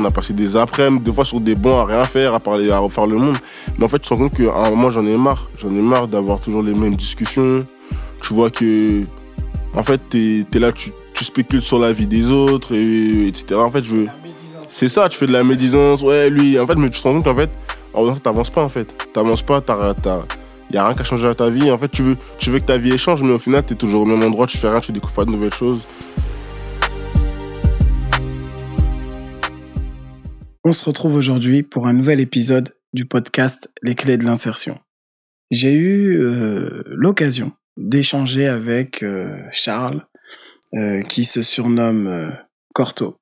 on a passé des après-midi, des fois sur des bancs à rien faire, à parler, à refaire le monde. Mais en fait, tu te rends compte qu'à un moment, j'en ai marre. J'en ai marre d'avoir toujours les mêmes discussions. Tu vois que, en fait, t'es es là, tu, spécules sur la vie des autres, et, etc. En fait, je. C'est ça, tu fais de la médisance, ouais, lui. En fait, mais tu te rends compte qu'en fait, t'avances pas, en fait. T'avances pas, t'as. Il n'y a rien qu'à changer à ta vie. En fait, tu veux, tu veux que ta vie change, mais au final, tu es toujours au même endroit, tu fais rien, tu découvres pas de nouvelles choses. On se retrouve aujourd'hui pour un nouvel épisode du podcast Les clés de l'insertion. J'ai eu euh, l'occasion d'échanger avec euh, Charles, euh, qui se surnomme Corto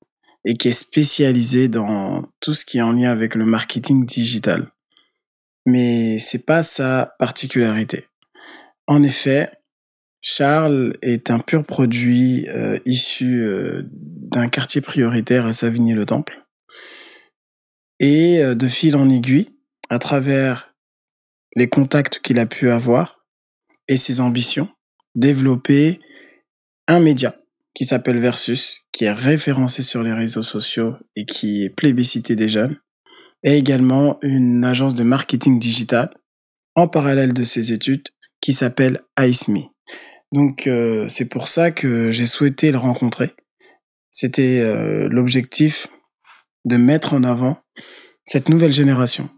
et qui est spécialisé dans tout ce qui est en lien avec le marketing digital. Mais c'est pas sa particularité. En effet, Charles est un pur produit issu d'un quartier prioritaire à Savigny-le-Temple et euh, de fil en aiguille, à travers les contacts qu'il a pu avoir et ses ambitions, développer un média qui s'appelle Versus, qui est référencé sur les réseaux sociaux et qui est plébiscité des jeunes, et également une agence de marketing digital en parallèle de ses études qui s'appelle IceMe. Donc euh, c'est pour ça que j'ai souhaité le rencontrer. C'était euh, l'objectif de mettre en avant cette nouvelle génération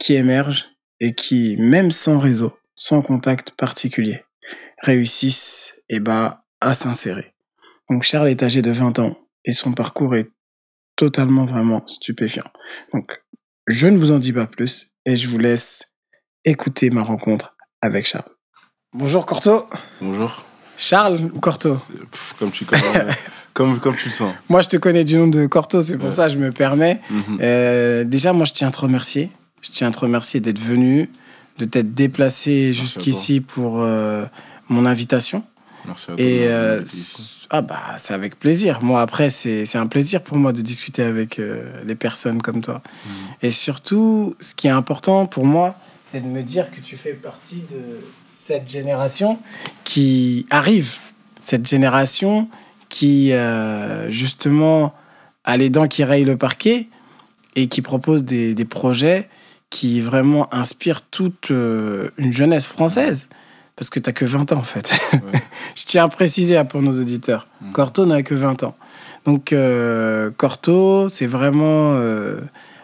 qui émerge et qui, même sans réseau, sans contact particulier, réussissent et eh ben, à s'insérer. Donc Charles est âgé de 20 ans et son parcours est totalement vraiment stupéfiant. Donc je ne vous en dis pas plus et je vous laisse écouter ma rencontre avec Charles. Bonjour Corto. Bonjour. Charles ou Corto? Comme tu connais. Comme, comme tu le sens. Moi, je te connais du nom de Corto, c'est pour ça que je me permets. Mhm. Euh, déjà, moi, je tiens à te remercier. Je tiens à te remercier d'être venu, de t'être déplacé jusqu'ici pour euh, mon invitation. Merci à toi. Et euh, ah bah, c'est avec plaisir. Moi, après, c'est un plaisir pour moi de discuter avec les personnes comme toi. Mhm. Et surtout, ce qui est important pour moi, c'est de me dire que tu fais partie de cette génération qui arrive. Cette génération qui, euh, justement, a les dents qui rayent le parquet et qui propose des, des projets qui vraiment inspirent toute euh, une jeunesse française. Parce que tu n'as que 20 ans, en fait. Je tiens à préciser hein, pour nos auditeurs. Mm. Corto n'a que 20 ans. Donc, euh, Corto, c'est vraiment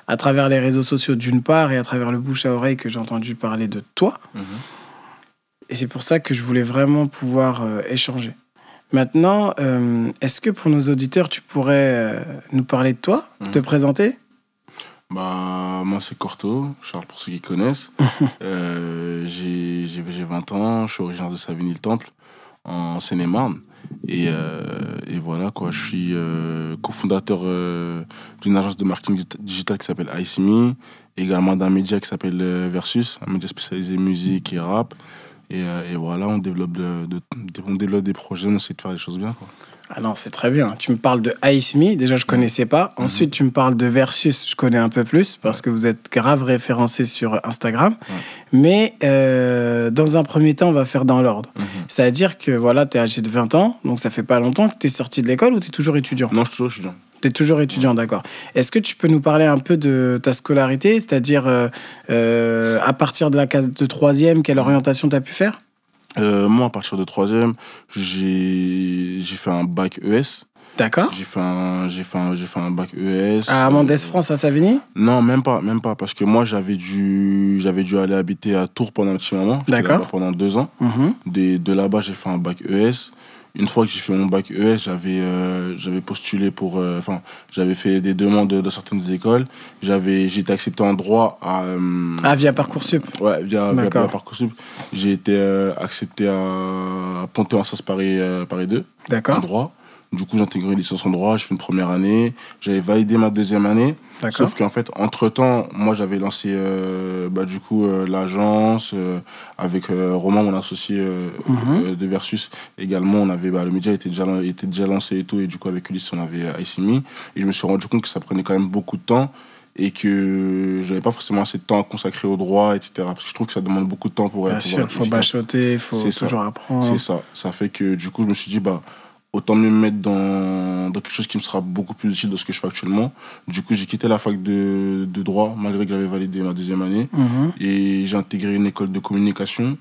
à travers les réseaux sociaux d'une part et à travers le bouche à oreille que j'ai entendu parler de toi. Mm-hmm. Et c'est pour ça que je voulais vraiment pouvoir échanger. Maintenant, euh, est-ce que pour nos auditeurs, tu pourrais euh, nous parler de toi, te mhm. présenter? Bah, moi, c'est Corto, Charles, pour ceux qui connaissent. euh, j'ai 20 ans, je suis originaire de Savigny-le-Temple, en Seine-et-Marne. Et, euh, et, voilà, quoi, je suis cofondateur d'une agence de marketing digital qui s'appelle IceMe, également d'un média qui s'appelle Versus, un média spécialisé musique et rap. Euh, et, voilà, on développe, on développe des projets, on essaie de faire les choses bien. Ah non, c'est très bien. Tu me parles de Ice Me, déjà je connaissais pas. Mhm. Ensuite, tu me parles de Versus, je connais un peu plus parce que vous êtes grave référencé sur Instagram. Mais euh, dans un premier temps, on va faire dans l'ordre. Mhm. C'est-à-dire que voilà, tu es âgé de 20 ans, donc ça fait pas longtemps que tu es sorti de l'école ou tu es toujours étudiant? Non, je suis toujours étudiant. Tu es toujours étudiant, d'accord. Est-ce que tu peux nous parler un peu de ta scolarité, c'est-à-dire euh, euh, à partir de la case de troisième, quelle orientation tu as pu faire? Euh, Moi, à partir de troisième, j'ai fait un bac ES. D'accord. J'ai fait, un, fait, un, fait un bac ES. À Amandes France, à Savigny? Non, même pas, même pas, parce que moi, j'avais dû, dû aller habiter à Tours pendant un petit moment. D'accord. Pendant deux ans. Mhm. de, de là-bas, j'ai fait un bac ES une fois que j'ai fait mon bac ES, j'avais euh, j'avais postulé pour, euh, enfin, j'avais fait des demandes de, certaines écoles. J'avais, j'ai été accepté en droit à. Euh, ah via parcoursup. Ouais, via, via parcoursup. J'ai été accepté à Panthéon-Assas Paris Paris 2. D'accord. En droit. Du coup, j'ai intégré licence en droit. J'ai fait une première année. J'avais validé ma deuxième année. Sauf qu'en fait, entre-temps, moi, j'avais lancé euh, bah, du coup euh, l'agence euh, avec Romain, mon associé mhm. de Versus. Également, on avait, bah, le média était déjà, était déjà lancé et tout. Et du coup, avec Ulysse, on avait ICMI. Et je me suis rendu compte que ça prenait quand même beaucoup de temps et que j'avais pas forcément assez de temps à consacrer au droit, etc. Parce que je trouve que ça demande beaucoup de temps pour Bien sûr, il faut bachoter, il faut toujours apprendre. C'est ça. Ça fait que du coup, je me suis dit, bah, autant mieux me mettre dans, dans quelque chose qui me sera beaucoup plus utile de ce que je fais actuellement. Du coup, j'ai quitté la fac de, de droit, malgré que j'avais validé ma deuxième année. Mhm. Et j'ai intégré une école de communication.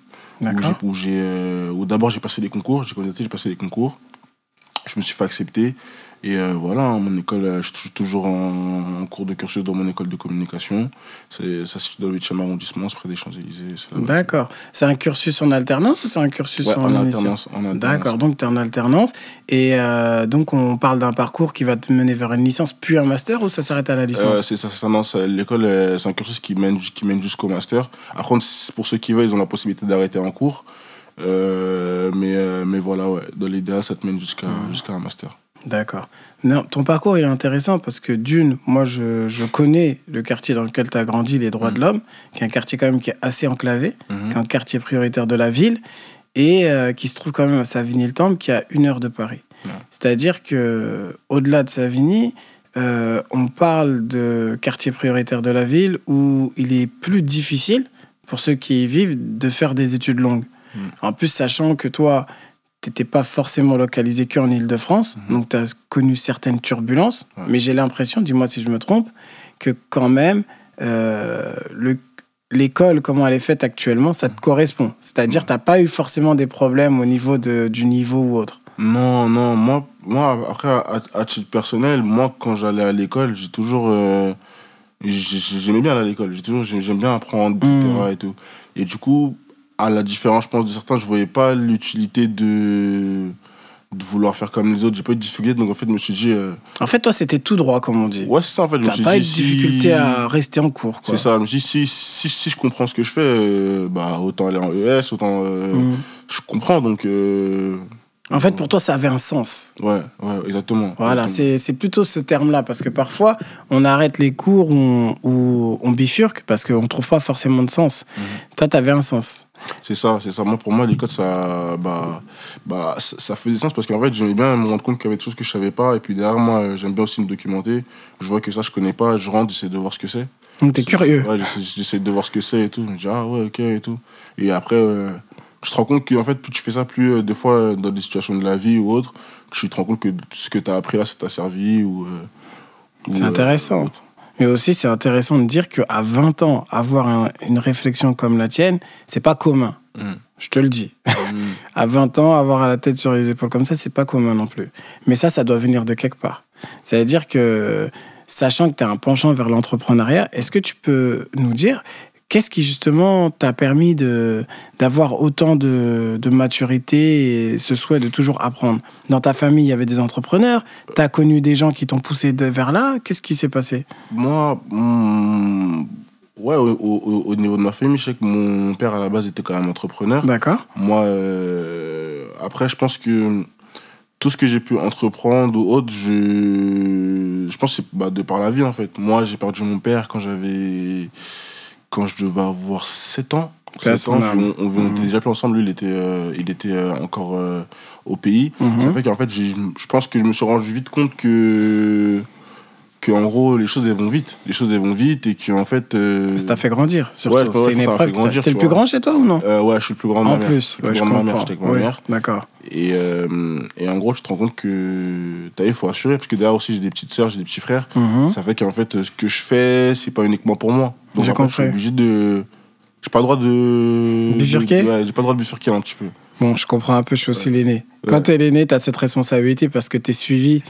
Où, j'ai- euh, d'abord j'ai passé des concours, j'ai candidaté, j'ai passé des concours. Je me suis fait accepter. Et euh, voilà, hein, mon école, euh, je suis toujours en, en cours de cursus dans mon école de communication. C'est, ça se situe dans le 8e arrondissement, près des Champs-Élysées. D'accord. C'est un cursus en alternance ou c'est un cursus Ouais, en, en alternance. en alternance. D'accord, donc tu es en alternance. Et euh, donc, on parle d'un parcours qui va te mener vers une licence, puis un master, ou ça s'arrête à la Euh, licence c'est ça, ça, non, ça- l'école, euh, c'est un cursus qui mène, qui mène jusqu'au master. Après, c'est- pour ceux qui veulent, ils ont la possibilité d'arrêter en cours. Euh, mais, euh, mais voilà, ouais, dans l'idéal, ça te mène jusqu'à Hmm. jusqu'à un master. D'accord. Non, ton parcours, il est intéressant parce que d'une, moi, je, je connais le quartier dans lequel tu as grandi, les droits Mhm. de l'homme, qui est un quartier quand même qui est assez enclavé, Mhm. qui est un quartier prioritaire de la ville, et euh, qui se trouve quand même à Savigny-le-Temple, qui est à une heure de Paris. C'est-à-dire que au-delà de Savigny, euh, on parle de quartier prioritaire de la ville où il est plus difficile pour ceux qui y vivent de faire des études longues. Mhm. En plus, sachant que toi, t'étais pas forcément localisé qu'en Ile-de-France, Mhm. donc tu as connu certaines turbulences, Ouais. mais j'ai l'impression, dis-moi si je me trompe, que quand même, euh, le- l'école, comment elle est faite actuellement, ça te correspond. C'est-à-dire, Ouais. tu n'as pas eu forcément des problèmes au niveau de, du niveau ou autre. Non, non, moi, moi après, à, à titre personnel, moi, quand j'allais à l'école, j'ai toujours. euh, j'ai- j'aimais bien aller à l'école, j'aime bien apprendre, etc. Et, tout. et du coup, à la différence, je pense, de certains, je voyais pas l'utilité de, de vouloir faire comme les autres. J'ai pas eu de difficulté, donc en fait, je me suis dit. euh, En fait, toi, c'était tout droit, comme on dit. ouais, c'est ça, en fait. Je me T'as suis pas eu de si- difficulté à rester en cours. C'est ça, je me suis dit, si, si, si je comprends ce que je fais, euh, bah, autant aller en ES, autant. euh, Mm. Je comprends, donc. En fait, pour toi, ça avait un sens. Ouais, ouais, exactement. Voilà, c'est plutôt ce terme-là, parce que parfois, on arrête les cours où on, bifurque, parce qu'on ne trouve pas forcément de sens. Mhm. Toi, tu avais un sens. C'est ça, c'est ça. Moi, pour moi, l'école, ça, bah, bah, ça, ça faisait sens parce qu'en fait, j'aimais bien me rendre compte qu'il y avait des choses que je savais pas. Et puis derrière, moi, j'aime bien aussi me documenter. Je vois que ça, je connais pas. Je rentre, j'essaie de voir ce que c'est. Donc, tu es curieux. Ouais, j'essaie, j'essaie de voir ce que c'est et tout. Je me dis, ah ouais, ok, et tout. Et après, euh, tu te rends compte qu'en fait, plus tu fais ça, plus euh, des fois, euh, dans des situations de la vie ou autre, tu te rends compte que ce que tu as appris là, ça t'a servi. ou, euh, ou, C'est intéressant. ou. Mais aussi, c'est intéressant de dire qu'à 20 ans, avoir un- une réflexion comme la tienne, c'est pas commun. Mm. Je te le dis. Mm. À 20 ans, avoir la tête sur les épaules comme ça, c'est pas commun non plus. Mais ça, ça doit venir de quelque part. C'est-à-dire que, sachant que tu as un penchant vers l'entrepreneuriat, est-ce que tu peux nous dire qu'est-ce qui justement t'a permis de d'avoir autant de, de maturité et ce souhait de toujours apprendre? Dans ta famille, il y avait des entrepreneurs, tu as connu des gens qui t'ont poussé vers là, qu'est-ce qui s'est passé? Moi, hmm, ouais, au, au- au niveau de ma famille, je sais que mon père à la base était quand même entrepreneur. D'accord Moi, euh, après, je pense que tout ce que j'ai pu entreprendre ou autre, je, je pense que c'est bah, de par la vie en fait. Moi, j'ai perdu mon père quand j'avais. Quand je devais avoir 7 ans. Paix à 7 ans, on, on- on Mhm. était déjà plus ensemble. Lui, il était, euh, il était euh, encore euh, au pays. Mhm. Ça fait qu'en fait, j'ai- je pense que je me suis rendu vite compte que. que en gros, les choses elles vont vite. Les choses elles vont vite et qu'en fait. euh, Ça t'a fait grandir, surtout. Ouais, c'est une ça m'a épreuve. fait que grandir, T'es le plus grand chez toi ou non euh, ouais, je suis le plus grand de En ma mère. plus, Je suis le ouais, plus je grand de ma mère, comprends. j'étais avec ma Oui, mère. D'accord. Et, euh, et en gros, tu te rends compte que il faut assurer, parce que derrière aussi j'ai des petites sœurs, j'ai des petits frères. Mhm. Ça fait qu'en fait, ce que je fais, c'est pas uniquement pour moi. Donc J'ai en fait, je suis obligé de. J'ai pas le droit de. Bifurquer de- Ouais, j'ai pas le droit de bifurquer un petit peu. Bon, je comprends un peu, je suis aussi Ouais. l'aîné. Quand Ouais. t'es l'aîné, t'as cette responsabilité parce que t'es suivi.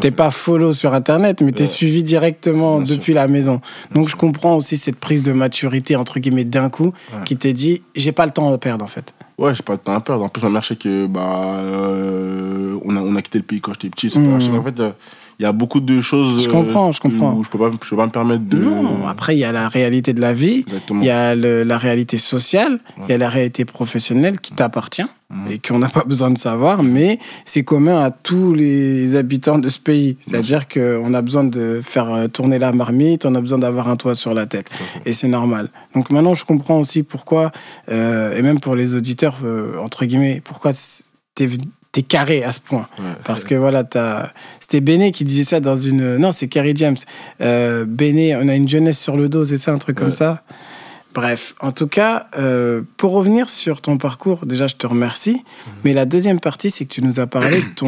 T'es pas follow sur Internet, mais t'es suivi directement Bien sûr. depuis la maison. Donc sûr. je comprends aussi cette prise de maturité, entre guillemets, d'un coup, qui t'est dit, j'ai pas le temps à perdre, en fait. Ouais, j'ai pas de temps à perdre. En plus, ma mère, je sais que. Bah, euh, on, a, on a quitté le pays quand j'étais petit, sais qu'en fait, euh, il y a beaucoup de choses. Je euh, comprends, je comprends. Où je peux pas, je peux pas me permettre de. Non, après, il y a la réalité de la vie, Exactement. il y a le- la réalité sociale, il y a la réalité professionnelle qui t'appartient Mhm. et qu'on n'a pas besoin de savoir, mais c'est commun à tous les habitants de ce pays. C'est-à-dire qu'on a besoin de faire euh, tourner la marmite, on a besoin d'avoir un toit sur la tête. Et c'est normal. Donc maintenant, je comprends aussi pourquoi, euh, et même pour les auditeurs, euh, entre guillemets, pourquoi t'es t'es carré à ce point. Ouais. Parce que voilà, t'as- c'était Béné qui disait ça dans une. Non, c'est Kerry James. Euh, Béné, on a une jeunesse sur le dos, c'est ça, un truc comme ça Bref, en tout cas, euh, pour revenir sur ton parcours, déjà, je te remercie. Mhm. Mais la deuxième partie, c'est que tu nous as parlé de ton,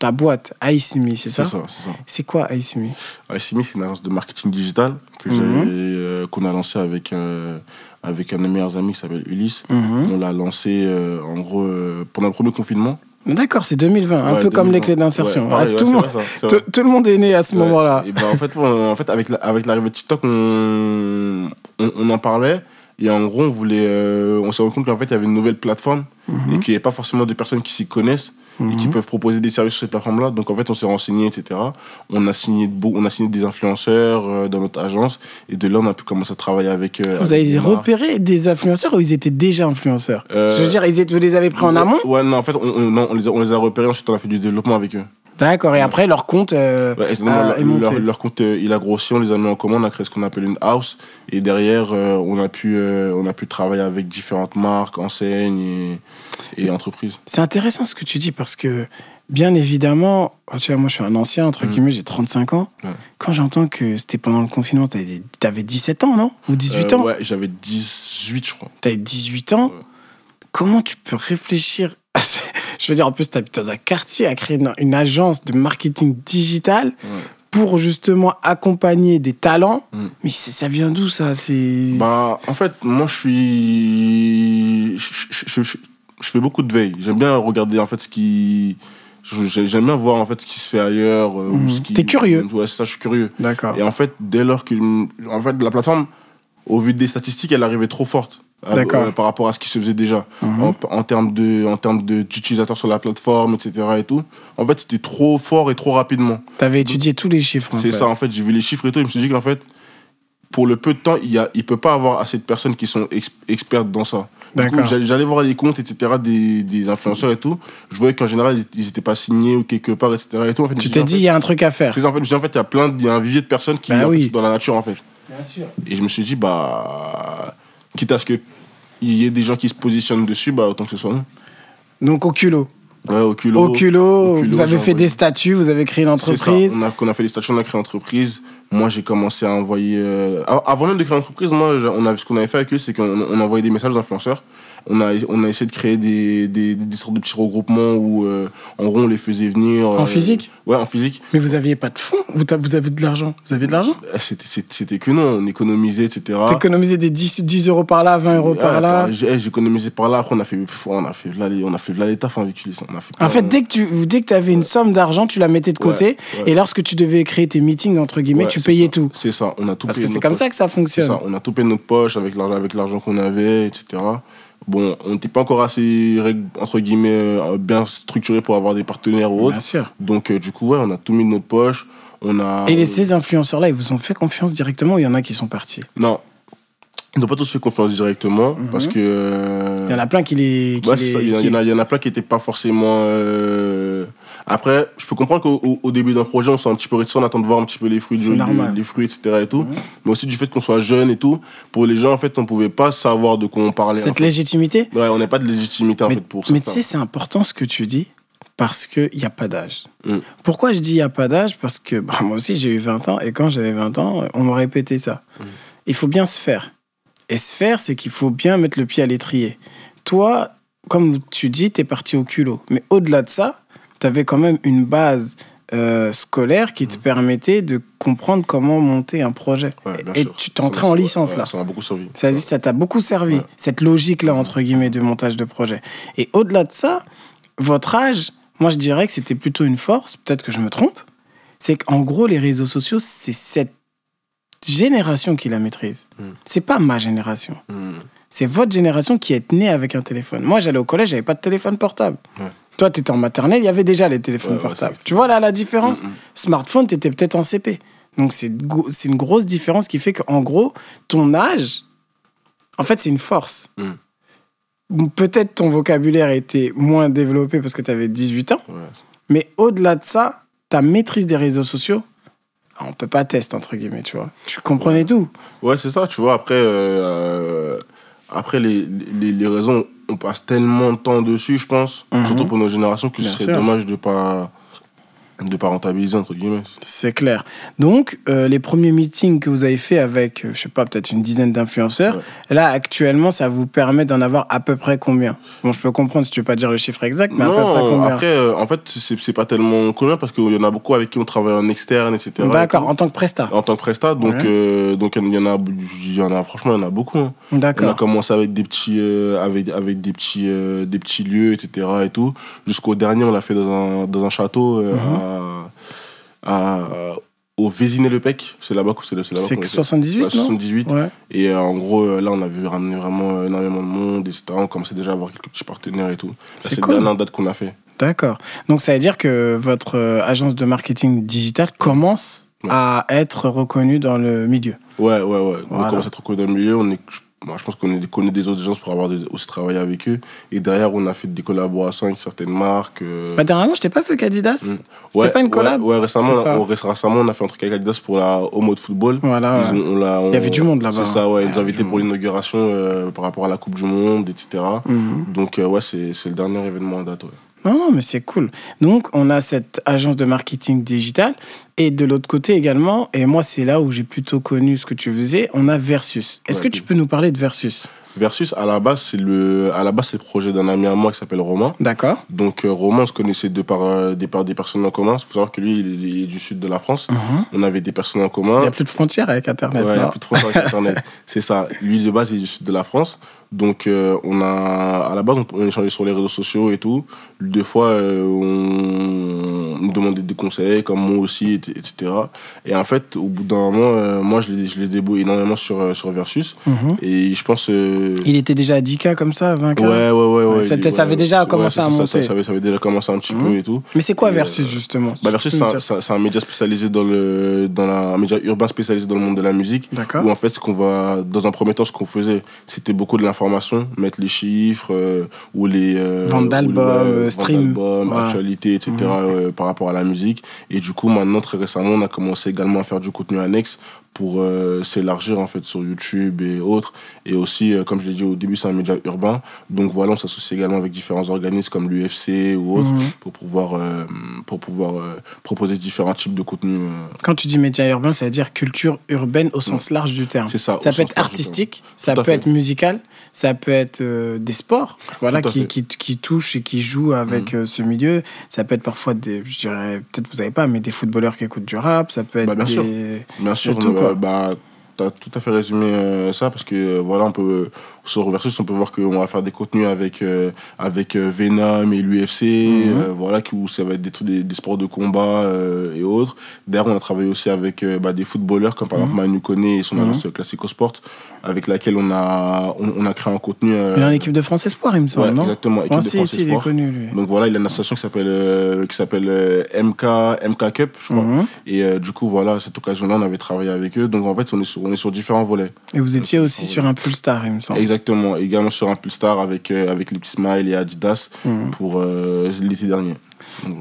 ta boîte, Aïsimi, c'est ça? C'est ça, c'est ça. C'est quoi Aïsimi? ICMI, c'est une agence de marketing digital que Mhm. euh, qu'on a lancé avec, euh, avec un de mes meilleurs amis qui s'appelle Ulysse. Mhm. On l'a lancé euh, en gros euh, pendant le premier confinement. D'accord, c'est 2020, un peu comme les 2020. clés d'insertion. Ouais, Ah, ouais, tout, le monde, tout, le est né à ce moment-là. Ben, en fait, on- en fait, avec la- avec l'arrivée de TikTok, on, on, on en parlait. Et en gros, on voulait, euh, on s'est rendu compte qu'en fait, il y avait une nouvelle plateforme Mhm. et qu'il n'y avait pas forcément de personnes qui s'y connaissent et qui Mhm. peuvent proposer des services sur cette plateforme-là. Donc, en fait, on s'est renseigné, etc. On a signé, de on a signé des influenceurs euh, dans notre agence. Et de là, on a pu commencer à travailler avec. euh, Vous avec avez repéré des influenceurs ou ils étaient déjà influenceurs? Euh, Je veux dire, ils étaient, vous les avez pris en amont? Ouais, non, en fait, on, on- non, on les, a, on les a repérés. Ensuite, on a fait du développement avec eux. D'accord, et après, leur compte euh, Ouais, a- leur, compte, euh, il a grossi, on les a mis en commun, on a créé ce qu'on appelle une house. Et derrière, euh, on, a pu, on a pu travailler avec différentes marques, enseignes et, et entreprises. C'est intéressant ce que tu dis parce que, bien évidemment, tu vois, moi je suis un ancien, entre Mm. guillemets, j'ai 35 ans. Ouais. Quand j'entends que c'était pendant le confinement, t'avais avais 17 ans, non? Ou 18 Euh, ans? Ouais, j'avais 18, je crois. T'avais 18 ans? Ouais. Comment tu peux réfléchir à ce- Je veux dire, en plus, t'habites dans un quartier à créer une, une agence de marketing digital Ouais. pour justement accompagner des talents. Mm. Mais ça vient d'où ça? C'est Bah, en fait, moi, je suis. Je, je- je- je fais beaucoup de veille. J'aime bien regarder, en fait, ce qui. J'aime bien voir, en fait, ce qui se fait ailleurs. euh, ou Mhm. ce qui... T'es curieux. Ouais, ça, je suis curieux. D'accord. Et en fait, dès lors que. En fait, la plateforme, au vu des statistiques, elle arrivait trop forte. euh, D'accord. euh, par rapport à ce qui se faisait déjà. Mhm. En, en termes de en termes de- d'utilisateurs sur la plateforme, etc. Et tout. En fait, c'était trop fort et trop rapidement. T'avais étudié tous les chiffres. C'est ça, en fait, j'ai vu les chiffres et tout. Et je me suis dit qu'en fait, pour le peu de temps, il ne il peut pas avoir assez de personnes qui sont ex- expertes dans ça. J'allais voir les comptes, etc., des, des influenceurs et tout. Je voyais qu'en général, ils n'étaient pas signés ou quelque part, etc. Et tout. En fait, Tu t'es dit, il y a un truc à faire. en fait, je me suis dit, en fait, il y a plein, de- il y a un vivier de personnes qui Bah fait, dans la nature, en fait. Bien sûr. Et je me suis dit, bah, quitte à ce qu'il y ait des gens qui se positionnent dessus, bah, autant que ce soit nous. Donc au culot. Ouais, au culot. Au culot, Au culot, vous avez fait envoyé. des statuts, vous avez créé une C'est ça. entreprise. On a, qu'on a fait des stations, on a créé l'entreprise. Moi, j'ai commencé à envoyer. euh, av- Avant même de créer l'entreprise, moi, on a, ce qu'on avait fait avec eux, c'est qu'on on envoyait des messages aux influenceurs. On a, on a essayé de créer des, des, des sortes de petits regroupements où, euh, en gros, on les faisait venir. En euh, physique Ouais, en physique. Mais vous aviez pas de fonds? Vous, vous avez de l'argent? Vous avez de l'argent? Euh, C'était, que non, on économisait, etc. T'économisez des 10, 10 euros par là, 20 euros par là. eh, j'ai économisé par là. Après, on a fait, on a fait, là, on a fait là les tafs avec Ulysse. On a fait En fait, dès que tu dès que avais une somme d'argent, tu la mettais de côté. Ouais, ouais. Et lorsque tu devais créer tes meetings, entre guillemets, tu c'est payais ça. tout. C'est ça, on a tout Parce que payé c'est notre comme poche. ça que ça C'est fonctionne. ça, on a tout payé notre poche avec l'argent qu'on avait, etc. Bon, on n'était pas encore assez, entre guillemets, euh, bien structuré pour avoir des partenaires ou autres. Bien sûr. Donc, euh, du coup, ouais, on a tout mis de notre poche. On a... Et les, ces influenceurs-là, ils vous ont fait confiance directement ou il y en a qui sont partis? Non. Ils n'ont pas tous fait confiance directement Mhm. parce que... euh, Il y en a plein qui les. qui ça. Il y, en a- qui- il y en a- il y en a plein qui n'étaient pas forcément. euh, Après, je peux comprendre qu'au au- au début d'un projet, on soit un petit peu réticent, on attend de voir un petit peu les fruits, du, les fruits, etc. Et tout. Mais aussi du fait qu'on soit jeune et tout. Pour les gens, en fait, on ne pouvait pas savoir de quoi on parlait. en Cette fait. légitimité Ouais, on n'a pas de légitimité en Mais, fait pour mais tu sais, c'est important ce que tu dis parce qu'il n'y a pas d'âge. Mm. Pourquoi je dis il n'y a pas d'âge? Parce que bah, moi aussi, j'ai eu 20 ans et quand j'avais 20 ans, on m'a répété ça. Mm. Il faut bien se faire. Et se faire, c'est qu'il faut bien mettre le pied à l'étrier. Toi, comme tu dis, tu es parti au culot. Mais au-delà de ça, tu avais quand même une base euh, scolaire qui Mm. te permettait de comprendre comment monter un projet. Ouais, et sûr. tu ça, en licence ouais, là. Ça m'a beaucoup servi. Ça t'a beaucoup servi, Ouais. cette logique-là, entre guillemets, de montage de projet. Et au-delà de ça, votre âge, moi je dirais que c'était plutôt une force, peut-être que je me trompe, c'est qu'en gros, les réseaux sociaux, c'est cette génération qui la maîtrise. Mm. C'est pas ma génération. Mm. C'est votre génération qui est née avec un téléphone. Moi, j'allais au collège, j'avais pas de téléphone portable. Ouais. Toi, tu étais en maternelle, il y avait déjà les téléphones Ouais, portables. tu vois là la différence Mm, mm. Smartphone, tu étais peut-être en CP. Donc, c'est une grosse différence qui fait qu'en gros, ton âge, en fait, c'est une force. Mm. Peut-être ton vocabulaire était moins développé parce que tu avais 18 ans, Ouais. mais au-delà de ça, ta maîtrise des réseaux sociaux, on peut pas tester, entre guillemets, tu vois. Tu comprenais tout. Ouais, c'est ça, tu vois. Après, euh, après les, les, les raisons, on passe tellement de temps dessus, je pense, Mhm. surtout pour nos générations, que Bien ce serait sûr. dommage de pas de pas rentabiliser, entre guillemets. C'est clair. Donc, euh, les premiers meetings que vous avez fait avec, euh, je sais pas, peut-être une dizaine d'influenceurs, là, actuellement, ça vous permet d'en avoir à peu près combien? Bon, je peux comprendre si tu veux pas dire le chiffre exact, mais à peu près Non, combien? après, euh, en fait, c'est c'est pas tellement commun parce qu'il y en a beaucoup avec qui on travaille en externe, etc. D'accord, en tant que prestat. En tant que prestat, donc, Ouais. euh, donc il y en a, il y en a, franchement, il y en a beaucoup. hein. On a D'accord. commencé avec des petits, avec, avec des petits, des petits lieux, etc. et tout. Jusqu'au dernier, on l'a fait dans un, dans un château Mhm. à, à- au Vésiné-le-Pec. C'est là-bas que c'est là- là-bas C'est qu'on était. 78, Ouais, non 78. Ouais. Et euh, en gros, euh, là, on a vu ramener vraiment euh, énormément de monde, etc. On commençait déjà à avoir quelques petits partenaires et tout. Là, C'est cool. la dernière date qu'on a fait. D'accord. Donc, ça veut dire que votre euh, agence de marketing digital commence Ouais. à être reconnue dans le milieu. Ouais, ouais, ouais. Voilà. On commence à être reconnus dans le milieu. On est, je, moi, je pense qu'on connu des autres agences pour avoir des- aussi travaillé avec eux. Et derrière, on a fait des collaborations avec certaines marques. euh, Bah, dernièrement, je t'ai pas vu qu'Adidas. Mm. C'était ouais, pas une collab Ouais, ouais, récemment, on, récemment, on a fait un truc avec Adidas pour la Homo de football. Voilà. Ils on on- Il y avait du monde là-bas, C'est ça, ouais. Ils nous ont invités pour l'inauguration euh, par rapport à la Coupe du Monde, etc. Mhm. Donc, euh, ouais, c'est c'est le dernier événement en date, ouais. Non, non, mais c'est cool. Donc, on a cette agence de marketing digital. Et de l'autre côté également, et moi, c'est là où j'ai plutôt connu ce que tu faisais, on a Versus. Est-ce Ouais, que tu peux nous parler de Versus? Versus, à la base, c'est le, à la base, c'est le projet d'un ami à moi qui s'appelle Romain. D'accord. Donc, euh, Romain, on se connaissait de par, euh, des, par des personnes en commun. Il faut savoir que lui, il est, il est du sud de la France. Mhm. On avait des personnes en Il commun. n'y a plus de frontières avec Internet. Ouais, il n'y a plus de frontières avec Internet. C'est ça. Lui, de base, il est du sud de la France. Donc, euh, on a, à la base, on, échangeait sur les réseaux sociaux et tout. Des fois, euh, on, nous demandait des conseils, comme moi aussi, et- etc. Et en fait, au bout d'un moment, euh, moi, je l'ai je énormément sur, sur Versus. Mhm. Et je pense. Il était déjà à 10K comme ça, 20K Ouais, ouais, ouais. ouais, ça avait déjà commencé à ça, monter. Ça, avait, ça avait déjà commencé un petit Mhm. peu et tout. Mais c'est quoi Et, Versus, justement? Bah, Versus, c'est me un, média spécialisé dans le, dans la, un média urbain spécialisé dans le monde de la musique. D'accord. Où en fait, ce qu'on va, dans un premier temps, ce qu'on faisait, c'était beaucoup de l'information, mettre les chiffres, euh, ou les. euh, Vente d'albums, euh, stream. Ouais. actualité, etc. Mhm. euh, par rapport à la musique. Et du coup, maintenant, très récemment, on a commencé également à faire du contenu annexe pour s'élargir en fait sur YouTube et autres. Et aussi, comme je l'ai dit au début, c'est un média urbain. Donc voilà, on s'associe également avec différents organismes comme l'UFC ou autres Mhm. pour pouvoir, pour pouvoir proposer différents types de contenus. euh. Quand tu dis média urbain, ça veut dire culture urbaine au sens large du terme. C'est ça. Ça peut être artistique, ça peut être musical, ça peut être euh, des sports, voilà, qui, qui, qui touchent et qui jouent avec Mhm. euh, ce milieu. Ça peut être parfois des, je dirais, peut-être vous savez pas, mais des footballeurs qui écoutent du rap, ça peut être Bah, bien des... sûr. Bien sûr, tout, euh, bah, t'as tout à fait résumé euh, ça parce que euh, voilà, on peut sur Versus, on peut voir qu'on va faire des contenus avec euh, avec euh, Venom et l'UFC, Mhm. euh, voilà, qui- où ça va être des, trucs- des, des sports de combat euh, et autres. D'ailleurs, on a travaillé aussi avec euh, bah, des footballeurs comme par Mhm. exemple Manu Koné et son Mhm. agence Classico Sport, avec laquelle on a on, on a créé un contenu. euh, Il est en équipe de France Espoir, il me semble, ouais, non? exactement, équipe Ah, de si, France si, il est connu, lui. Donc voilà, il a une association qui s'appelle euh, qui s'appelle euh, MK MK Cup, je crois. Mhm. Et euh, du coup, voilà, à cette occasion-là, on avait travaillé avec eux. Donc, en fait, on est sur, on est sur différents volets. Et vous étiez aussi sur un Pulstar, il me semble. Exactement. Également sur un Pulstar avec, euh, avec petits Smile et Adidas Mhm. pour euh, l'été dernier.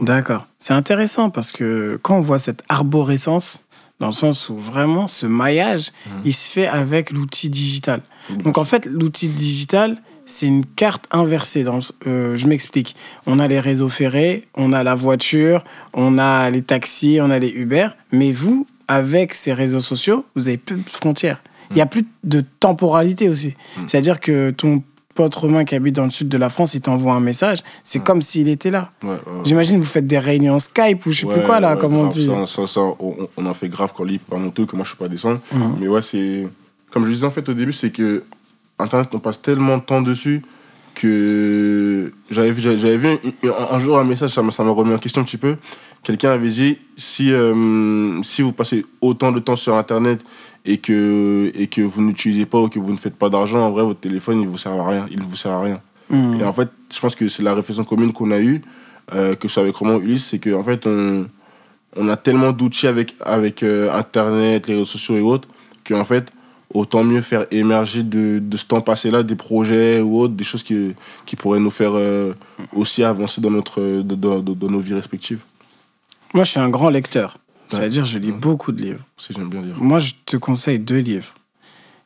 D'accord. C'est intéressant parce que quand on voit cette arborescence, dans le sens où vraiment ce maillage, Mhm. il se fait avec l'outil digital. Donc en fait, l'outil digital, c'est une carte inversée. Dans, euh, je m'explique. On a les réseaux ferrés, on a la voiture, on a les taxis, on a les Uber. Mais vous, avec ces réseaux sociaux, vous avez plus de frontières. Il n'y a plus de temporalité aussi. Mm. C'est-à-dire que ton pote Romain qui habite dans le sud de la France, il t'envoie un message, c'est Mm. comme s'il était là. J'imagine que vous faites des réunions Skype ou je sais plus quoi là, comme on dit. Ça, ça, ça, on, on en fait grave quand lui pas monter, que moi je suis pas descendre. Mhm. Mais ouais, c'est. Comme je disais en fait au début, c'est que Internet, on passe tellement de temps dessus que j'avais vu, j'avais vu un jour un message, ça m'a ça m'a remis en question un petit peu. Quelqu'un avait dit si, euh, si vous passez autant de temps sur Internet et que, et que vous n'utilisez pas ou que vous ne faites pas d'argent, en vrai, votre téléphone, il vous sert à rien. Il ne vous sert à rien. Et en fait, je pense que c'est la réflexion commune qu'on a eue, euh, que je avec Romain Ulysse, c'est qu'en fait, on, on a tellement d'outils avec, avec euh, Internet, les réseaux sociaux et autres, qu'en fait, autant mieux faire émerger de, de ce temps passé-là des projets ou autres, des choses qui, qui pourraient nous faire euh, aussi avancer dans, notre, dans, dans- dans nos vies respectives. Moi, je suis un grand lecteur. C'est-à-dire, je lis beaucoup de livres. Si j'aime bien lire. Moi, je te conseille deux livres.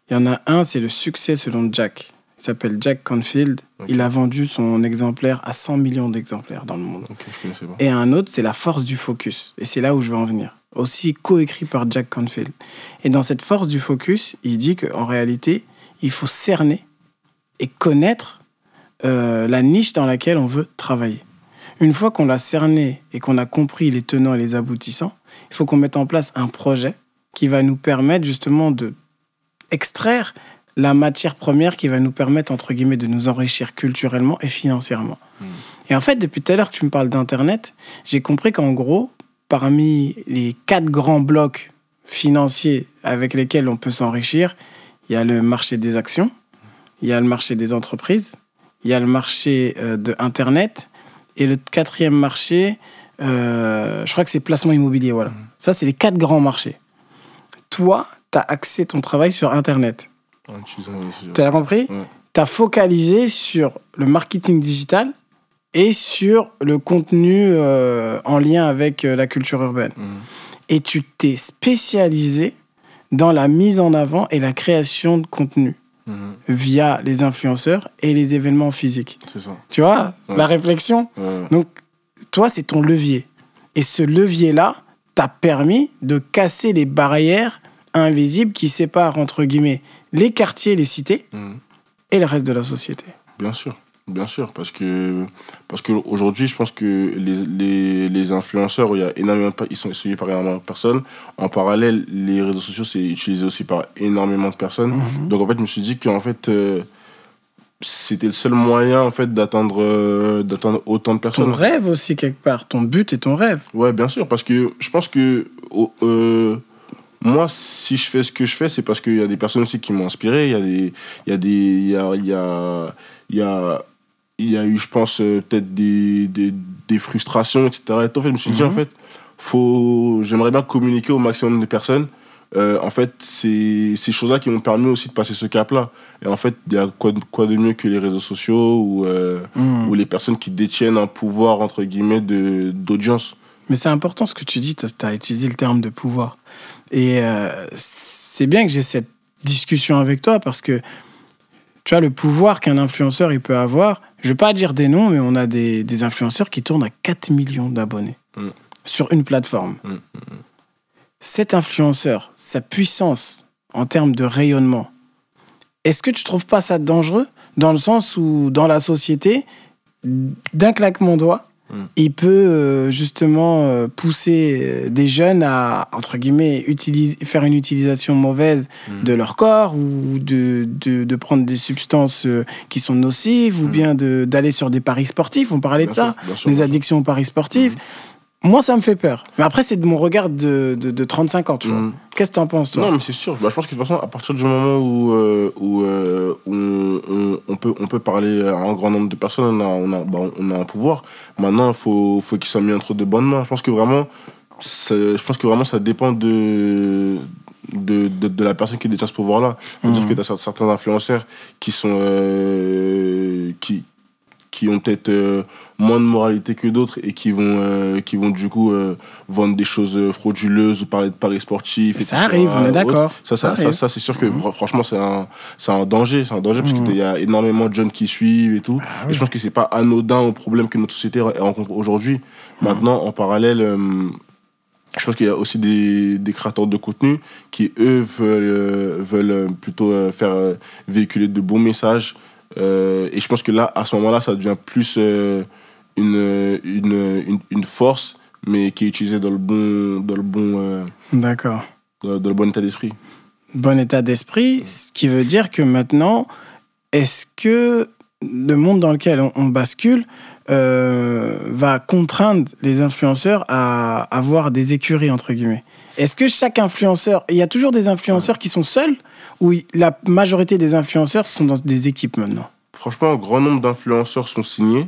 Il y en a un, c'est Le succès selon Jack. Il s'appelle Jack Canfield. Il a vendu son exemplaire à 100 millions d'exemplaires dans le monde. Je pas. Et un autre, c'est La force du focus. Et c'est là où je veux en venir. Aussi coécrit par Jack Canfield. Et dans cette force du focus, il dit qu'en réalité, il faut cerner et connaître euh, la niche dans laquelle on veut travailler. Une fois qu'on l'a cerné et qu'on a compris les tenants et les aboutissants, il faut qu'on mette en place un projet qui va nous permettre justement de extraire la matière première qui va nous permettre, entre guillemets, de nous enrichir culturellement et financièrement. Et en fait, depuis tout à l'heure que tu me parles d'Internet, j'ai compris qu'en gros, parmi les quatre grands blocs financiers avec lesquels on peut s'enrichir, il y a le marché des actions, il y a le marché des entreprises, il y a le marché euh, de Internet, et le quatrième marché, euh, je crois que c'est placement immobilier. Voilà. Ça, c'est les quatre grands marchés. Toi, tu as axé ton travail sur Internet. Tu as compris Ouais. Tu as focalisé sur le marketing digital et sur le contenu euh, en lien avec euh, la culture urbaine. Mhm. Et tu t'es spécialisé dans la mise en avant et la création de contenu Mhm. via les influenceurs et les événements physiques. C'est ça. Tu vois Ouais. la réflexion Ouais. Donc, toi, c'est ton levier. Et ce levier-là t'a permis de casser les barrières invisibles qui séparent, entre guillemets, les quartiers, les cités Mhm. et le reste de la société. Bien sûr, bien sûr, parce que parce que aujourd'hui, je pense que les, les, les influenceurs, il y a énormément ils sont suivis par énormément de personnes. En parallèle, les réseaux sociaux, c'est utilisé aussi par énormément de personnes. Mhm. Donc en fait, je me suis dit qu'en fait, euh, c'était le seul moyen en fait d'atteindre euh, d'atteindre autant de Ton personnes. rêve aussi, quelque part. Ton but et ton rêve. Ouais, bien sûr, parce que je pense que oh, euh, moi, si je fais ce que je fais, c'est parce qu'il y a des personnes aussi qui m'ont inspiré. Il y a des, il y a des, il y a, il y a, il y a, il y a eu, je pense, euh, peut-être des, des, des frustrations, etc. Et en fait, je me suis dit, Mhm. en fait, faut, j'aimerais bien communiquer au maximum de personnes. Euh, en fait, c'est ces choses-là qui m'ont permis aussi de passer ce cap-là. Et en fait, il y a quoi, de- quoi de mieux que les réseaux sociaux ou, euh, ou les personnes qui détiennent un pouvoir, entre guillemets, de- d'audience. Mais c'est important ce que tu dis, tu as utilisé le terme de pouvoir. Et euh, c'est bien que j'ai cette discussion avec toi parce que tu vois, le pouvoir qu'un influenceur il peut avoir, je vais pas dire des noms, mais on a des, des influenceurs qui tournent à 4 millions d'abonnés Mm. sur une plateforme. Mm, Cet influenceur, sa puissance en termes de rayonnement, est-ce que tu trouves pas ça dangereux dans le sens où dans la société, d'un claquement de doigts, Mm. il peut euh, justement euh, pousser euh, des jeunes à, entre guillemets, utiliser, faire une utilisation mauvaise Mm. de leur corps ou de, de, de prendre des substances qui sont nocives ou Mm. bien de- d'aller sur des paris sportifs. On parlait de Bien ça, sûr, bien sûr, des addictions aux paris sportifs. Moi, ça me fait peur. Mais après, c'est de mon regard de, de, de 35 ans, tu vois. Mm. Qu'est-ce que t'en penses, toi? Non, mais c'est sûr. Bah, je pense que de toute façon, à partir du moment où, euh, où, euh, où on, peut, on peut parler à un grand nombre de personnes, on a, on a, bah, on a un pouvoir. Maintenant, il faut, faut qu'il soit mis entre de bonnes mains. Je pense que vraiment, ça- je pense que vraiment ça dépend de, de, de, de la personne qui détient ce pouvoir-là. C'est-à-dire Mhm. que tu as certains influenceurs qui sont. euh, qui, qui ont peut-être euh, moins de moralité que d'autres et qui vont, euh, qui vont du coup euh, vendre des choses frauduleuses ou parler de paris sportifs. Ça etc., arrive, on est d'accord. Ça, ça, Ça ça, ça, c'est sûr que fr- franchement, c'est un, c'est un danger. C'est un danger parce Mhm. qu'il y a énormément de jeunes qui suivent et tout. Ah Et je pense que c'est pas anodin au problème que notre société rencontre aujourd'hui. Maintenant, en parallèle, je pense qu'il y a aussi des, des créateurs de contenu qui, eux, veulent, veulent plutôt faire véhiculer de bons messages. Euh, et je pense que là, à ce moment-là, ça devient plus euh, une, une, une, une force, mais qui est utilisée dans le bon, dans le bon, euh, D'accord. dans dans le bon état d'esprit. Bon état d'esprit, ce qui veut dire que maintenant, est-ce que le monde dans lequel on, on bascule va contraindre les influenceurs à avoir des écuries, entre guillemets? Est-ce que chaque influenceur, il y a toujours des influenceurs qui sont seuls ou la majorité des influenceurs sont dans des équipes maintenant? Franchement, un grand nombre d'influenceurs sont signés,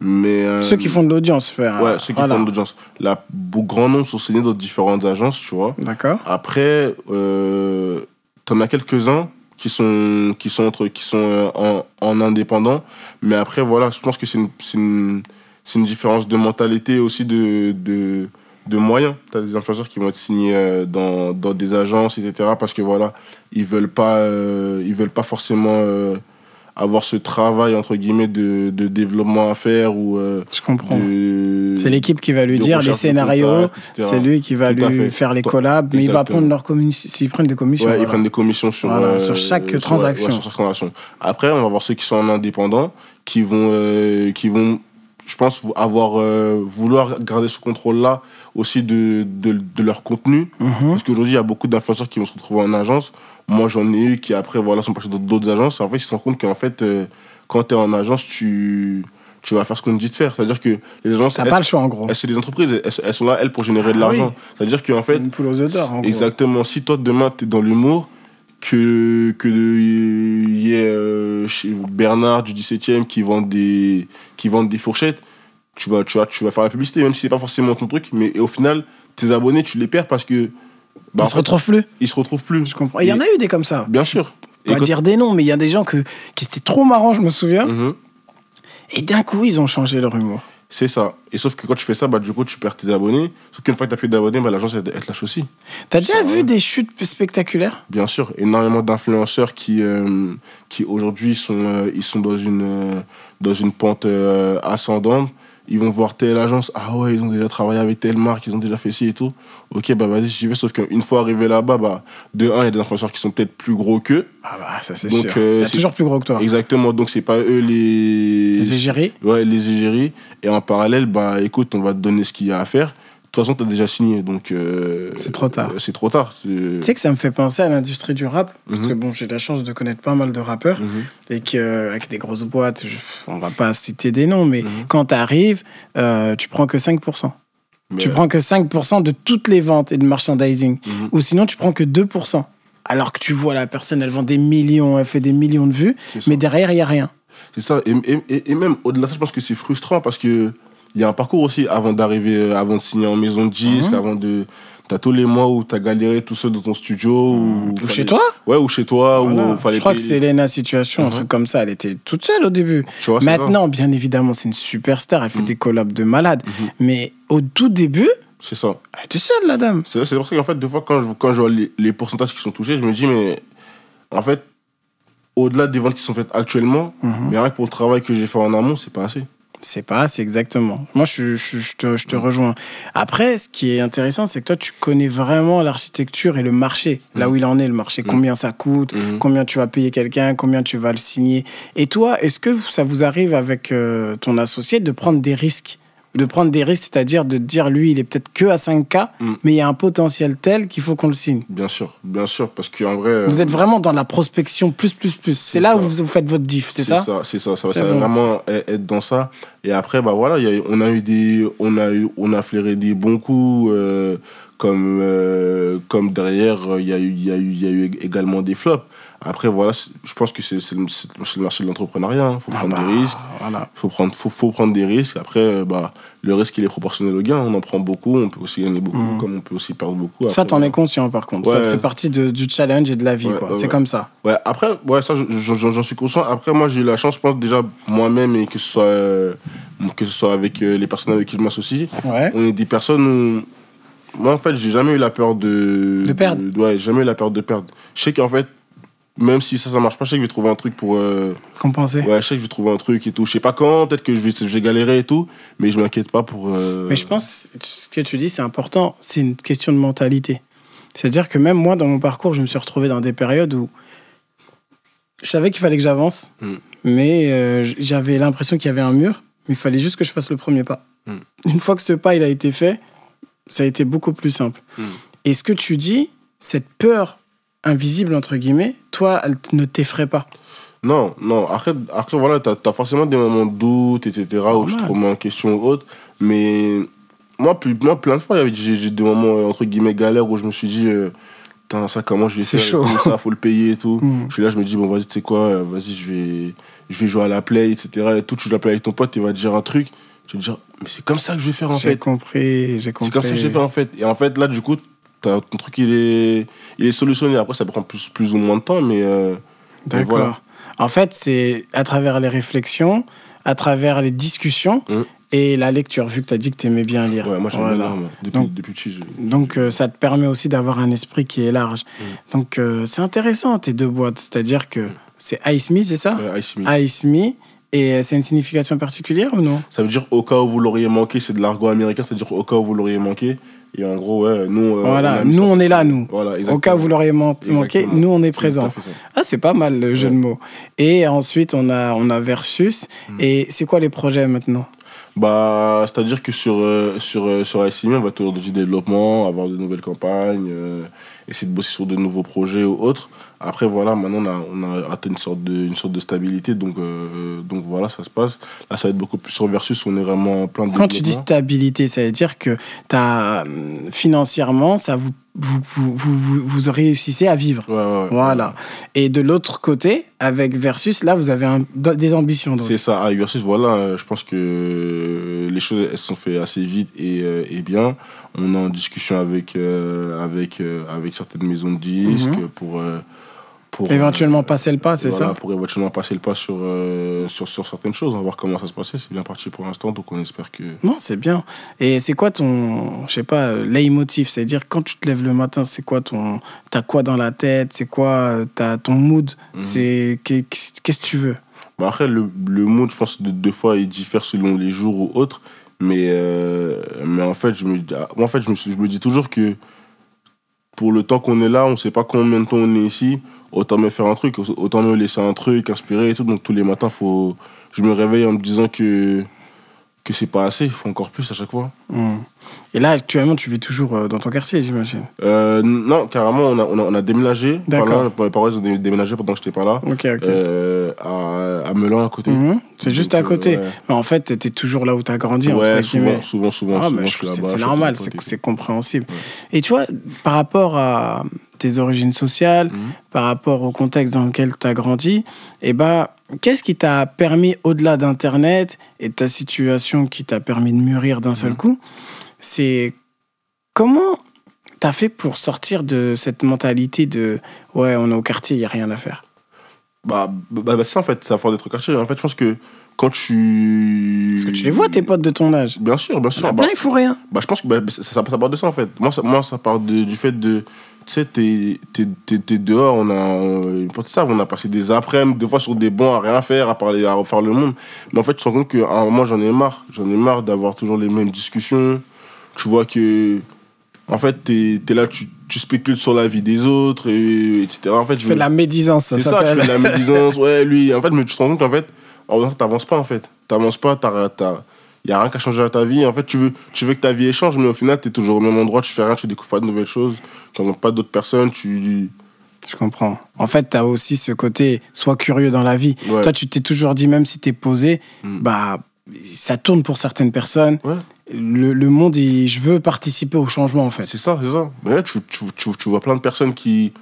mais... euh, Ceux qui font de l'audience, faire. Ouais, ceux qui voilà. font de l'audience. La grand nombre sont signés dans différentes agences, tu vois. D'accord. Après, euh, t'en as quelques-uns qui sont, qui sont, entre, qui sont euh, en, en indépendant, mais après, voilà, je pense que c'est une, c'est une, c'est une différence de mentalité aussi de, de, de moyens. T'as des influenceurs qui vont être signés euh, dans, dans des agences, etc., parce que voilà, ils veulent pas, euh, ils veulent pas forcément... euh, avoir ce travail entre guillemets de, de développement à faire ou euh, Je comprends. C'est l'équipe qui va lui dire les scénarios, c'est lui qui va Tout lui faire les collabs, mais il va prendre leur commission. S'ils prennent des commissions. Ouais, ils prennent des commissions sur, Voilà, sur chaque transaction. ouais, sur chaque transaction. Après, on va voir ceux qui sont en indépendant, qui vont, qui vont je pense, avoir, euh, vouloir garder ce contrôle-là aussi de, de, de leur contenu. Mhm. Parce qu'aujourd'hui, il y a beaucoup d'influenceurs qui vont se retrouver en agence. Moi, j'en ai eu qui, après, voilà, sont passés dans d'autres agences. En fait, ils se rendent compte qu'en fait, euh, quand tu es en agence, tu, tu vas faire ce qu'on te dit de faire. C'est-à-dire que les agences, T'as pas le choix en gros. c'est des entreprises, elles, elles sont là, elles, pour générer de Ah l'argent. oui. C'est-à-dire qu'en fait, Une poule aux gros. Exactement. Si toi, demain, tu es dans l'humour, que que il y ait euh, Bernard du 17e qui vend des, qui vendent des fourchettes, tu vas, tu, vas, tu vas faire la publicité, même si c'est pas forcément ton truc. Mais au final, tes abonnés, tu les perds parce que. Ils Bah, en se retrouvent plus. ils se retrouvent plus. Je comprends. Il y en a eu des comme ça. Bien sûr. Pas quand- dire des noms, mais il y a des gens que, qui étaient trop marrants, je me souviens. Mhm. Et d'un coup, ils ont changé leur humour. C'est ça. Et sauf que quand tu fais ça, bah, du coup, tu perds tes abonnés. Sauf qu'une fois que tu as plus d'abonnés, bah, l'agence, elle, te lâche aussi. T'as déjà vu des chutes spectaculaires? Bien sûr, énormément d'influenceurs qui, euh, qui aujourd'hui sont, euh, ils sont dans une, euh, dans une pente ascendante. Ils vont voir telle agence, ah ouais, ils ont déjà travaillé avec telle marque, ils ont déjà fait ci et tout. Ok, bah vas-y, j'y vais. Sauf qu'une fois arrivé là-bas, bah, de un, il y a des influenceurs qui sont peut-être plus gros qu'eux. Ah bah, ça c'est sûr. euh, il y a toujours plus gros que toi. Exactement, donc c'est pas eux les. Les égéries Ouais, les égéries. Et en parallèle, bah écoute, on va te donner ce qu'il y a à faire. De toute façon, t'as déjà signé, donc. euh, C'est trop tard. euh, C'est trop tard. Tu sais que ça me fait penser à l'industrie du rap, parce Mhm. que bon, j'ai la chance de connaître pas mal de rappeurs, Mhm. et qu'avec des grosses boîtes, je- on va pas citer des noms, mais Mhm. quand tu arrives, tu prends que 5%. Mais, Tu prends que 5% de toutes les ventes et de merchandising. Ou sinon, tu prends que 2%. Alors que tu vois la personne, elle vend des millions, elle fait des millions de vues, mais derrière, il n'y a rien. C'est ça. Et- et même au-delà de ça, je pense que c'est frustrant parce que il y a un parcours aussi avant d'arriver, euh, avant de signer en maison de disque, Mhm. avant de. T'as tous les mois où t'as galéré tout seul dans ton studio. Ou, Ou fallait- chez toi Ouais, ou chez toi. Voilà. Où fallait Je crois que payer- c'est Lena Situation, un Mhm. truc comme ça. Elle était toute seule au début. Tu vois. Maintenant, bien évidemment, c'est une superstar. Elle fait Mhm. des collabs de malade. Mhm. Mais au tout début, C'est ça. elle était seule, la dame. C'est pour ça qu'en fait, des fois, quand je, quand je vois les, les pourcentages qui sont touchés, je me dis, mais en fait, au-delà des ventes qui sont faites actuellement, mais rien que pour le travail que j'ai fait en amont, c'est pas assez. C'est pas, c'est exactement. Moi, je, je, je te, je te rejoins. Après, ce qui est intéressant, c'est que toi, tu connais vraiment l'architecture et le marché, là où il en est, le marché, Mhm. combien ça coûte, Mhm. combien tu vas payer quelqu'un, combien tu vas le signer. Et toi, est-ce que ça vous arrive avec euh, ton associé de prendre des risques? De prendre des risques, c'est-à-dire de dire, lui, il est peut-être que à 5K, Mhm. mais il y a un potentiel tel qu'il faut qu'on le signe. Bien sûr, bien sûr, parce qu'en vrai. euh, Vous êtes vraiment dans la prospection plus, plus, plus. C'est là ça. où vous, vous faites votre diff, c'est ça, C'est ça, ça, va- C'est ça va bon. vraiment être dans ça. Et après, bah voilà, il y a- on a eu des, on a eu, on a flairé des bons coups, euh, comme, euh, comme derrière, euh, il y a eu, il y a eu, il y a eu également des flops. Après, voilà, je pense que c'est le, marché de l'entrepreneuriat. Il faut Ah prendre bah, des risques. Voilà. faut prendre, faut, faut prendre des risques. Après, euh, bah, le risque, il est proportionnel au gain. On en prend beaucoup, on peut aussi gagner beaucoup, Mhm. comme on peut aussi perdre beaucoup. Ça, Après, t'en voilà. es conscient, par contre. Ça fait partie de- du challenge et de la vie, Ouais, c'est ouais. comme ça. Ouais, après, ouais, ça, je- je- j'en suis conscient. Après, moi, j'ai eu la chance, je pense, déjà, moi-même, et que ce soit, euh, que ce soit avec euh, les personnes avec qui je m'associe, on est des personnes où. Moi, en fait, j'ai jamais eu la peur de. De perdre. ouais, jamais eu la peur de perdre. Je sais qu'en fait, même si ça, ça marche pas, je sais que je vais trouver un truc pour. euh, Compenser. ouais, je sais que je vais trouver un truc et tout. Je sais pas quand, peut-être que je vais, je vais galérer et tout, mais je m'inquiète pas pour. euh, Mais je pense, ce que tu dis, c'est important. C'est une question de mentalité. C'est-à-dire que même moi, dans mon parcours, je me suis retrouvé dans des périodes où je savais qu'il fallait que j'avance, Mm. mais euh, j'avais l'impression qu'il y avait un mur, mais il fallait juste que je fasse le premier pas. Mm. Une fois que ce pas il a été fait, ça a été beaucoup plus simple. Mm. Et ce que tu dis, cette peur invisible, entre guillemets, toi, elle ne t'effraie pas. Non, non. Après, après voilà, t'as as forcément des moments de doute, etc., où je te remets en question ou autre. Mais moi, plus, moi plein de fois, il y avait- j'ai j'ai des moments, euh, entre guillemets, galères où je me suis dit, euh, ça, comment je vais C'est faire chaud. tout, Ça, faut le payer et tout. Mm. Je suis là, je me dis, bon, vas-y, tu sais quoi, euh, vas-y, je vais, je vais jouer à la play, etc. Et tout, tu joues à la play avec ton pote, il va te dire un truc. Tu vas te dire, mais c'est comme ça que je vais faire, en J'ai fait. compris, j'ai C'est compris. comme ça que j'ai fait en fait. Et en fait, là, du coup, ton truc, il est, il est solutionné. Après, ça prend plus, plus ou moins de temps, mais. euh, D'accord. voilà. En fait, c'est à travers les réflexions, à travers les discussions Mm. et la lecture, vu que tu as dit que tu aimais bien lire. Ouais, moi, j'aime Voilà. bien lire. Depuis, Donc- depuis petit. Donc, euh, ça te permet aussi d'avoir un esprit qui est large. Mm. Donc, euh, c'est intéressant, tes deux boîtes. C'est-à-dire que C'est Ice Me, c'est ça? Ouais, Ice Me. Ice Me. Et c'est une signification particulière ou non? Ça veut dire au cas où vous l'auriez manqué, c'est de l'argot américain, c'est-à-dire au cas où vous l'auriez manqué. Et en gros, ouais, nous. euh, Voilà, mis nous, ça. on est là, nous. Voilà, Au cas où vous l'auriez man- manqué, Exactement. nous, on est présents. Ah, c'est pas mal le jeu de mots. Et ensuite, on a, on a Versus. Mm. Et c'est quoi les projets maintenant? Bah, c'est-à-dire que sur, euh, sur, euh, sur ICM, on va toujours du développement, avoir de nouvelles campagnes, euh, essayer de bosser sur de nouveaux projets ou autres. Après, voilà, maintenant, on a, on a atteint une sorte de, une sorte de stabilité. Donc, euh, donc voilà, ça se passe. Là, ça va être beaucoup plus sur Versus, on est vraiment en plein de Quand tu dis stabilité, ça veut dire que as, financièrement, ça vous, vous, vous, vous, vous réussissez à vivre. Ouais, ouais, ouais. Voilà. Et de l'autre côté, avec Versus, là, vous avez un- des ambitions. C'est ça, à Versus, voilà, euh, je pense que euh, les choses elles se sont faites assez vite et, euh, et bien. On est en discussion avec, euh, avec, euh, avec certaines maisons de disques Mhm. pour, euh, pour. Éventuellement euh, passer le pas, c'est voilà, ça Pour éventuellement passer le pas sur, euh, sur, sur certaines choses, on va voir comment ça se passait. C'est bien parti pour l'instant, donc on espère que. Non, c'est bien. Et c'est quoi ton, je sais pas, euh, leitmotiv? C'est-à-dire, quand tu te lèves le matin, c'est quoi ton. T'as quoi dans la tête? C'est quoi t'as ton mood? Mhm. C'est qu'est- Qu'est-ce que tu veux? Bah après, le, le mood, je pense, de deux fois, il diffère selon les jours ou autres. Mais, euh, mais en fait, je me, ah, moi, en fait je, me, je me dis toujours que pour le temps qu'on est là, on sait pas combien de temps on est ici. Autant me faire un truc, autant me laisser un truc, inspirer et tout. Donc tous les matins, faut, je me réveille en me disant que, que c'est pas assez, il faut encore plus à chaque fois. Hmm. Et là, actuellement, tu vis toujours euh, dans ton quartier, j'imagine. Euh, non, carrément, on a, on a, on a déménagé. D'accord. Mes parents ont dé- déménagé pendant que j'étais pas là. Ok, ok. Euh, à, à Melun, à côté. Mhm. C'est juste à côté. euh, ouais. Mais en fait, t'es toujours là où t'as grandi. Ouais, souvent, souvent, souvent, Ah, souvent, bah, c'est normal, c'est compréhensible. Et tu vois, par rapport à tes origines sociales, Mhm. par rapport au contexte dans lequel tu as grandi, eh ben, qu'est-ce qui t'a permis, au-delà d'Internet et de ta situation qui t'a permis de mûrir d'un seul Mhm. coup, c'est comment tu as fait pour sortir de cette mentalité de ouais, on est au quartier, il n'y a rien à faire Bah, bah, bah, ça, en fait, ça va d'être quartier. En fait, je pense que quand tu. Parce que tu les vois, tes potes de ton âge. Bien sûr, bien sûr. Bah, plein, ils font rien. bah, je pense que bah, ça, ça, ça part de ça, en fait. Moi, ça, moi, ça part de- du fait de. Tu sais, t'es t'es- t'es- t'es dehors, on a. On, on a passé des après-midi, des fois sur des bancs à rien faire, à parler, à refaire le monde. Mais en fait, tu te rends compte qu'à un moment, j'en ai marre. J'en ai marre d'avoir toujours les mêmes discussions. Tu vois que. En fait, t'es es là, tu, tu spécules sur la vie des autres, et, etc. En fait, Tu fais de la médisance, ça C'est ça, tu fais de la médisance. Ouais, lui, en fait, mais tu te rends compte qu'en fait, en ça, t'avances pas, en fait. T'avances pas, t'as, t'as, y a rien qui a changé à ta vie. En fait, tu veux, tu veux que ta vie change, mais au final, t'es toujours au même endroit, tu fais rien, tu découvres pas de nouvelles choses, tu rencontres pas d'autres personnes, tu. Je comprends. En fait, tu as aussi ce côté, sois curieux dans la vie. Ouais. Toi, tu t'es toujours dit, même si tu es posé, Mm. bah, ça tourne pour certaines personnes. Ouais. Le, le monde, il- je veux participer au changement, en fait. C'est ça, c'est ça. Ouais, tu, tu, tu, tu vois plein de personnes qui,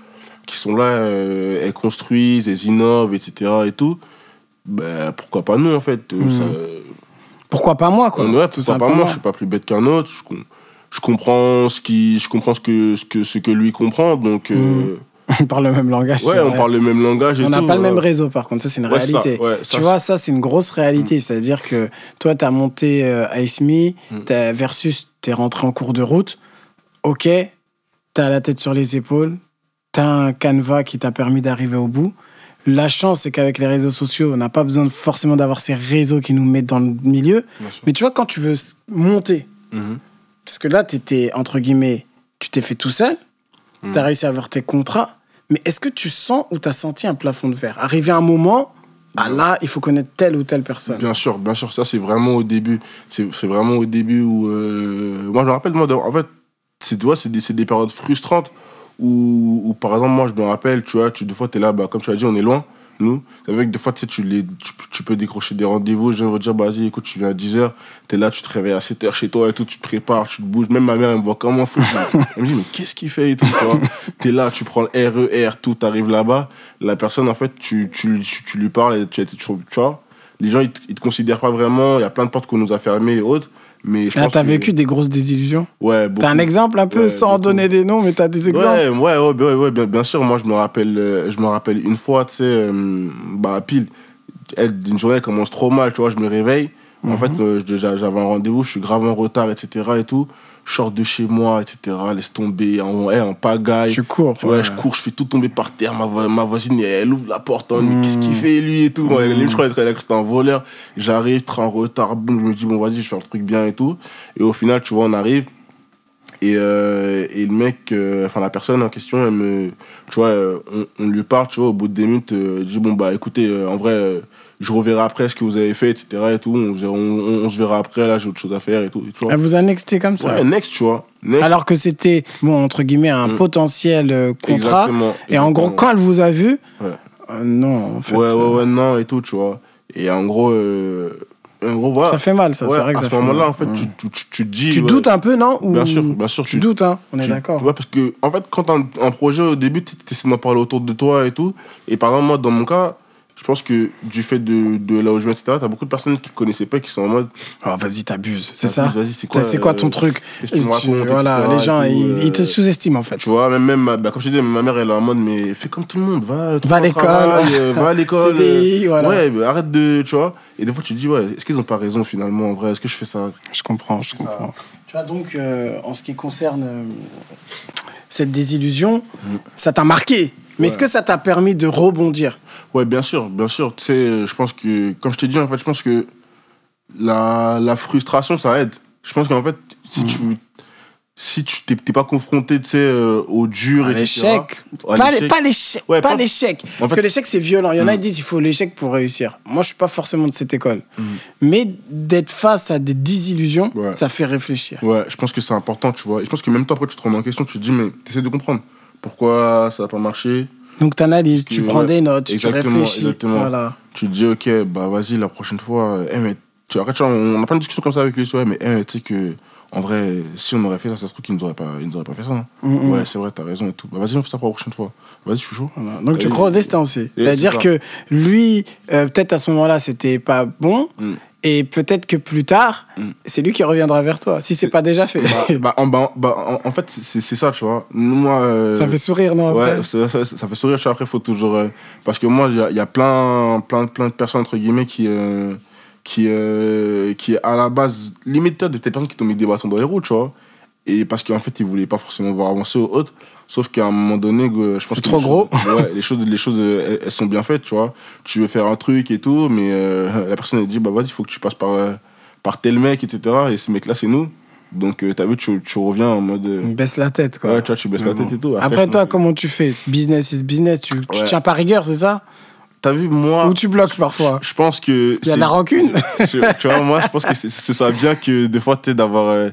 qui sont là, euh, elles construisent, elles innovent, etc. et tout. Ben, pourquoi pas nous, en fait Mhm. ça, Pourquoi pas moi, quoi Ouais, tout pourquoi pas moi, je suis pas plus bête qu'un autre. Je, com- je comprends ce qui, je comprends ce que, ce que, ce que lui comprend. Donc, euh, On parle le même langage. ouais, on vrai. parle le même langage. et On n'a pas le même réseau, par contre, ça, c'est une Ouais, ça, réalité. ouais, ça, tu vois, ça, c'est une grosse réalité. C'est-à-dire que toi, tu as monté euh, Ice Me, Mm. t'as- versus, tu es rentré en cours de route. Ok, tu as la tête sur les épaules, tu as un canevas qui t'a permis d'arriver au bout. La chance, c'est qu'avec les réseaux sociaux, on n'a pas besoin de- forcément d'avoir ces réseaux qui nous mettent dans le milieu. Mais tu vois, quand tu veux monter, Mhm. parce que là, étais, entre guillemets, tu t'es fait tout seul, Mm. tu as réussi à avoir tes contrats, mais est-ce que tu sens ou tu as senti un plafond de verre? Arrivé à un moment, ah là, il faut connaître telle ou telle personne. Bien sûr, bien sûr, ça c'est vraiment au début. C'est vraiment au début où. euh, Moi je me rappelle, moi, en fait, c'est tu vois, c'est des, c'est des périodes frustrantes où, par exemple, moi je me rappelle, tu vois, tu, des fois tu es là, bah, comme tu as dit, on est loin, nous. C'est vrai que des fois, tu sais, tu, les, tu, tu peux décrocher des rendez-vous, je de dire, bah, vas-y, écoute, tu viens à 10h, tu es là, tu te réveilles à 7h chez toi et tout, tu te prépares, tu te bouges. Même ma mère, elle me voit comme un fou. Elle me dit, mais qu'est-ce qu'il fait et tout, tu vois. Tu es là, tu prends le RER, tout, tu arrives là-bas. La personne, en fait, tu, tu, tu, tu lui parles et tu, tu, tu vois les gens ils te, ils te considèrent pas vraiment il y a plein de portes qu'on nous a fermées et autres mais je pense t'as que- vécu des grosses désillusions. ouais T'as un exemple un peu Ouais, sans beaucoup. donner des noms, mais t'as des exemples. ouais ouais ouais, ouais, ouais, bien, bien sûr moi je me rappelle euh, je me rappelle une fois tu sais euh, bah pile une journée commence trop mal tu vois je me réveille En Mhm. fait, euh, j'avais un rendez-vous, je suis grave en retard, etc. et tout. Je sors de chez moi, etc. Laisse tomber, en, eh, en pagaille. Tu cours. Tu vois, je cours, je fais tout tomber par terre. Ma, ma voisine, elle ouvre la porte. hein, mais Mm. qu'est-ce qu'il fait, lui, et tout. Ouais, Mm. limite, je croyais que c'était un voleur. J'arrive, très en retard. Boum, je me dis, bon, vas-y, je fais un truc bien et tout. Et au final, tu vois, on arrive. Et, euh, et le mec, euh, enfin, la personne en question, elle me. Tu vois, euh, on, on lui parle, tu vois, au bout de 10 minutes, je dis, bon, bah, écoutez, en vrai. Je reverrai après ce que vous avez fait, etc. Et tout. On, on- on- on se verra après, là, j'ai autre chose à faire et tout. Et tu. Elle vous a nexté comme ça. Ouais, next, tu vois. Next. Alors que c'était, bon, entre guillemets, un Mm. potentiel euh, contrat. Exactement, Et en gros, quand elle vous a vu, Ouais. euh, non, en fait. ouais, ouais, euh, ouais, non, et tout, tu vois. Et en gros, euh, en gros voilà. Ça fait mal, ça. Ouais, c'est vrai que à ce moment-là, en fait, Mm. tu, tu, tu, tu dis. Tu ouais, doutes un peu, non Ou- Bien sûr, bien sûr. Tu doutes, hein On est tu- d'accord. Tu vois, parce que, en fait, quand un projet au début, tu essaies d'en parler autour de toi et tout. Et par exemple, moi, dans mon cas, je pense que du fait de, de là où je viens, etc., t'as beaucoup de personnes qui connaissaient pas, qui sont en mode. Oh, vas-y, t'abuses, c'est ça Vas-y, c'est quoi, ton euh, truc Qu'est-ce que tu me Tu- racontes, Voilà, etc., les gens, ils, ils te euh, sous-estiment en fait. Tu vois, même, même bah, comme je te dis, ma mère, elle est en mode, mais fais comme tout le monde, va, Va à l'école. euh, va à l'école. CDI, voilà. Ouais, bah, arrête de. Tu vois. Et des fois, tu te dis, ouais, est-ce qu'ils ont pas raison finalement, en vrai Est-ce que je fais ça? Je comprends, je Ça- comprends. Tu vois, donc, euh, en ce qui concerne euh, cette désillusion, ça t'a marqué. Mais est-ce que ça t'a permis de rebondir? Ouais, bien sûr, bien sûr. Tu sais, je pense que, comme je t'ai dit, en fait, je pense que la, la frustration, ça aide. Je pense qu'en fait, si tu si tu t'es pas confronté, tu sais, euh, au dur, À l'échec. Pas l'échec. l'é- Pas l'échec. Ouais, pas pas- l'échec. Parce fait- que l'échec, c'est violent. Il y en a, Mm. ils disent il faut l'échec pour réussir. Moi, je suis pas forcément de cette école. Mm. Mais d'être face à des désillusions, Ouais. ça fait réfléchir. Ouais, je pense que c'est important, tu vois. Et je pense que même toi, après, tu te remets en question, tu te dis, mais t'essaies de comprendre pourquoi ça n'a pas marché? Donc, tu analyses, tu prends des notes, exactement, tu réfléchis. exactement. Voilà. Tu te dis, ok, bah vas-y, la prochaine fois. eh, mais tu vois, on a plein de discussions comme ça avec lui, ouais, mais eh, mais tu sais que. En vrai, si on aurait fait ça, ça se trouve qu'ils nous auraient pas, ils nous auraient pas fait ça. hein. Mm, mm. Ouais, c'est vrai, t'as raison et tout. Bah, vas-y, on fait ça pour la prochaine fois. Vas-y, je suis chaud. Voilà. Donc tu crois au destin aussi. C'est-à-dire c'est que lui, euh, peut-être à ce moment-là, c'était pas bon, Mm. Et peut-être que plus tard, Mm. c'est lui qui reviendra vers toi, si c'est pas déjà fait. bah, bah, en, bah, bah, en, en fait, c'est ça, tu vois. Moi. euh, ça fait sourire, non après Ouais, ça, ça- ça fait sourire. Après, faut toujours. euh, parce que moi, il y a, il y a plein, plein, plein de personnes, entre guillemets, qui. euh, qui, euh, qui, à la base, limite, des personnes qui t'ont mis des bâtons dans les roues, tu vois. Et parce qu'en fait, ils voulaient pas forcément voir avancer ou autre. Sauf qu'à un moment donné, euh, je pense C'est trop les gros. choses- ouais, les choses, les choses euh, elles, elles sont bien faites, tu vois. Tu veux faire un truc et tout, mais euh, la personne, elle dit, bah vas-y, il faut que tu passes par, euh, par tel mec, etc. Et ce mec-là, c'est nous. Donc, euh, t'as vu, tu, tu reviens en mode. Il baisse la tête, quoi. ouais, tu vois, tu baisses la tête et tout. Après, toi, comment tu fais? Business is business, tu, tu Ouais. tiens pas rigueur, c'est ça? T'as vu, moi. Ou tu bloques parfois? Je pense que. Il y a de la rancune tu vois, moi, je pense que c'est ça bien que des fois, tu d'avoir.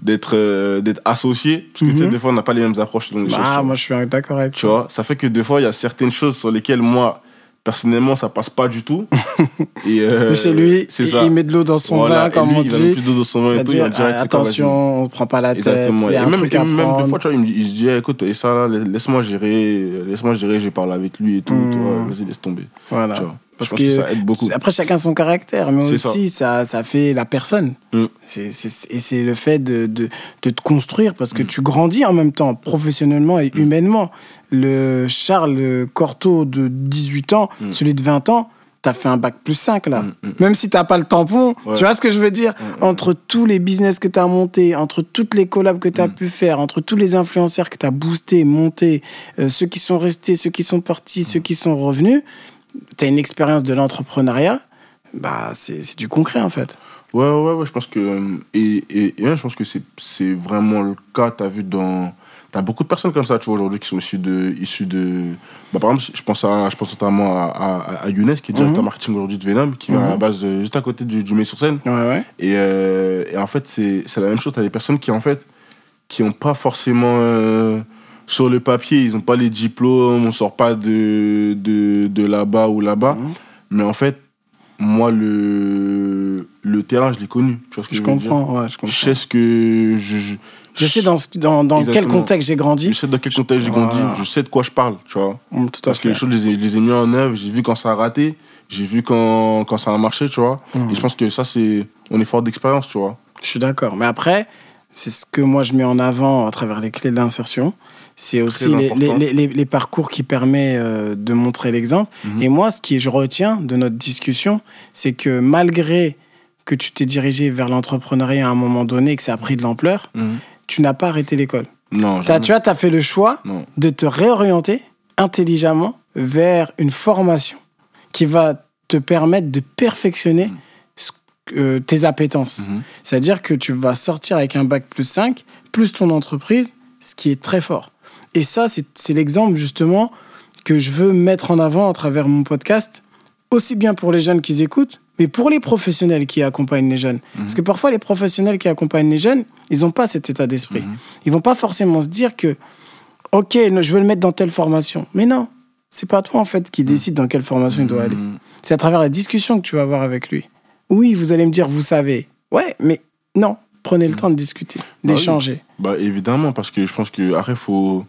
Euh, d'être euh, d'être associé. Parce que, tu sais, Mhm. des fois, on n'a pas les mêmes approches dans les choses. tu Ah, vois. moi je suis d'accord avec Tu vois, ça fait que des fois, il y a certaines choses sur lesquelles, moi, personnellement, ça passe pas du tout. et euh, chez lui, il, ça. il met de l'eau dans son Voilà, vin, comme lui, on il va dit. plus d'eau dans son vin et tout, il va dire, quoi, vas-y. attention, on prend pas la tête, Exactement. il y Et un même, truc et à même des fois, tu vois, il me, dit- il se dit, eh, écoute, et ça, là, laisse-moi gérer, laisse-moi gérer, j'ai parlé avec lui et tout, vois, vas-y, laisse tomber. Voilà. Tu vois. Parce que, que ça aide beaucoup. Après, chacun son caractère, mais aussi, ça. Ça, fait la personne. Mm. Et c'est le fait de, de, de te construire, parce que Mm. tu grandis en même temps, professionnellement et humainement. Le Charles Cortot de 18 ans, Mm. celui de 20 ans, t'as fait un bac plus 5 là. Mm, mm. Même si t'as pas le tampon, Ouais. tu vois ce que je veux dire? Mm, mm. Entre tous les business que t'as montés, entre toutes les collabs que t'as Mm. pu faire, entre tous les influenceurs que t'as boosté, monté, euh, ceux qui sont restés, ceux qui sont partis, Mm. ceux qui sont revenus, t'as une expérience de l'entrepreneuriat, bah c'est c'est du concret en fait. Ouais, ouais, ouais, je pense que. Et, et, et je pense que c'est c'est vraiment le cas, t'as vu dans. T'as beaucoup de personnes comme ça, tu vois, aujourd'hui, qui sont issues de. Issues de bah, par exemple, je pense, à, je pense notamment à, à, à Younes, qui est directeur Mhm. marketing aujourd'hui de Venom, qui vient à la Mhm. base de, juste à côté du, du Mai sur scène. Ouais, ouais. Et, euh, et en fait, c'est c'est la même chose. T'as des personnes qui, en fait, qui n'ont pas forcément. euh, sur le papier, ils n'ont pas les diplômes, on sort pas de, de, de là-bas ou là-bas. Mhm. Mais en fait, moi, le, le terrain, je l'ai connu. Tu vois ce que Je je, veux dire? comprends, ouais, je Je sais ce que. Je, je, Je sais dans, dans, dans quel contexte j'ai je grandi. sais dans quel contexte j'ai grandi, Voilà. je sais de quoi je parle, tu vois. Mm, Tout à Parce que les choses, je les ai, je les ai mis en œuvre, j'ai vu quand ça a raté, j'ai vu quand, quand ça a marché, tu vois. Mhm. Et je pense que ça, c'est. On est fort d'expérience, tu vois. Je suis d'accord. Mais après, c'est ce que moi je mets en avant à travers les clés de l'insertion. C'est aussi les, important. les, les, les parcours qui permettent euh, de montrer l'exemple. Mhm. Et moi, ce que je retiens de notre discussion, c'est que malgré que tu t'es dirigé vers l'entrepreneuriat à un moment donné et que ça a pris de l'ampleur, Mhm. tu n'as pas arrêté l'école. Non, tu vois, tu as fait le choix Non. de te réorienter intelligemment vers une formation qui va te permettre de perfectionner ce- euh, tes appétences. Mhm. C'est-à-dire que tu vas sortir avec un bac plus 5, plus ton entreprise, ce qui est très fort. Et ça, c'est l'exemple justement que je veux mettre en avant à travers mon podcast, aussi bien pour les jeunes qui écoutent, mais pour les professionnels qui accompagnent les jeunes. Parce que parfois, les professionnels qui accompagnent les jeunes, ils n'ont pas cet état d'esprit. Mhm. Ils vont pas forcément se dire que, OK, je veux le mettre dans telle formation. Mais non, c'est pas toi, en fait, qui décide dans quelle formation il doit aller. Mhm. C'est à travers la discussion que tu vas avoir avec lui. Oui, vous allez me dire, vous savez. Ouais, mais non, prenez le temps de discuter, Bah oui. d'échanger. Bah évidemment, parce que je pense que après faut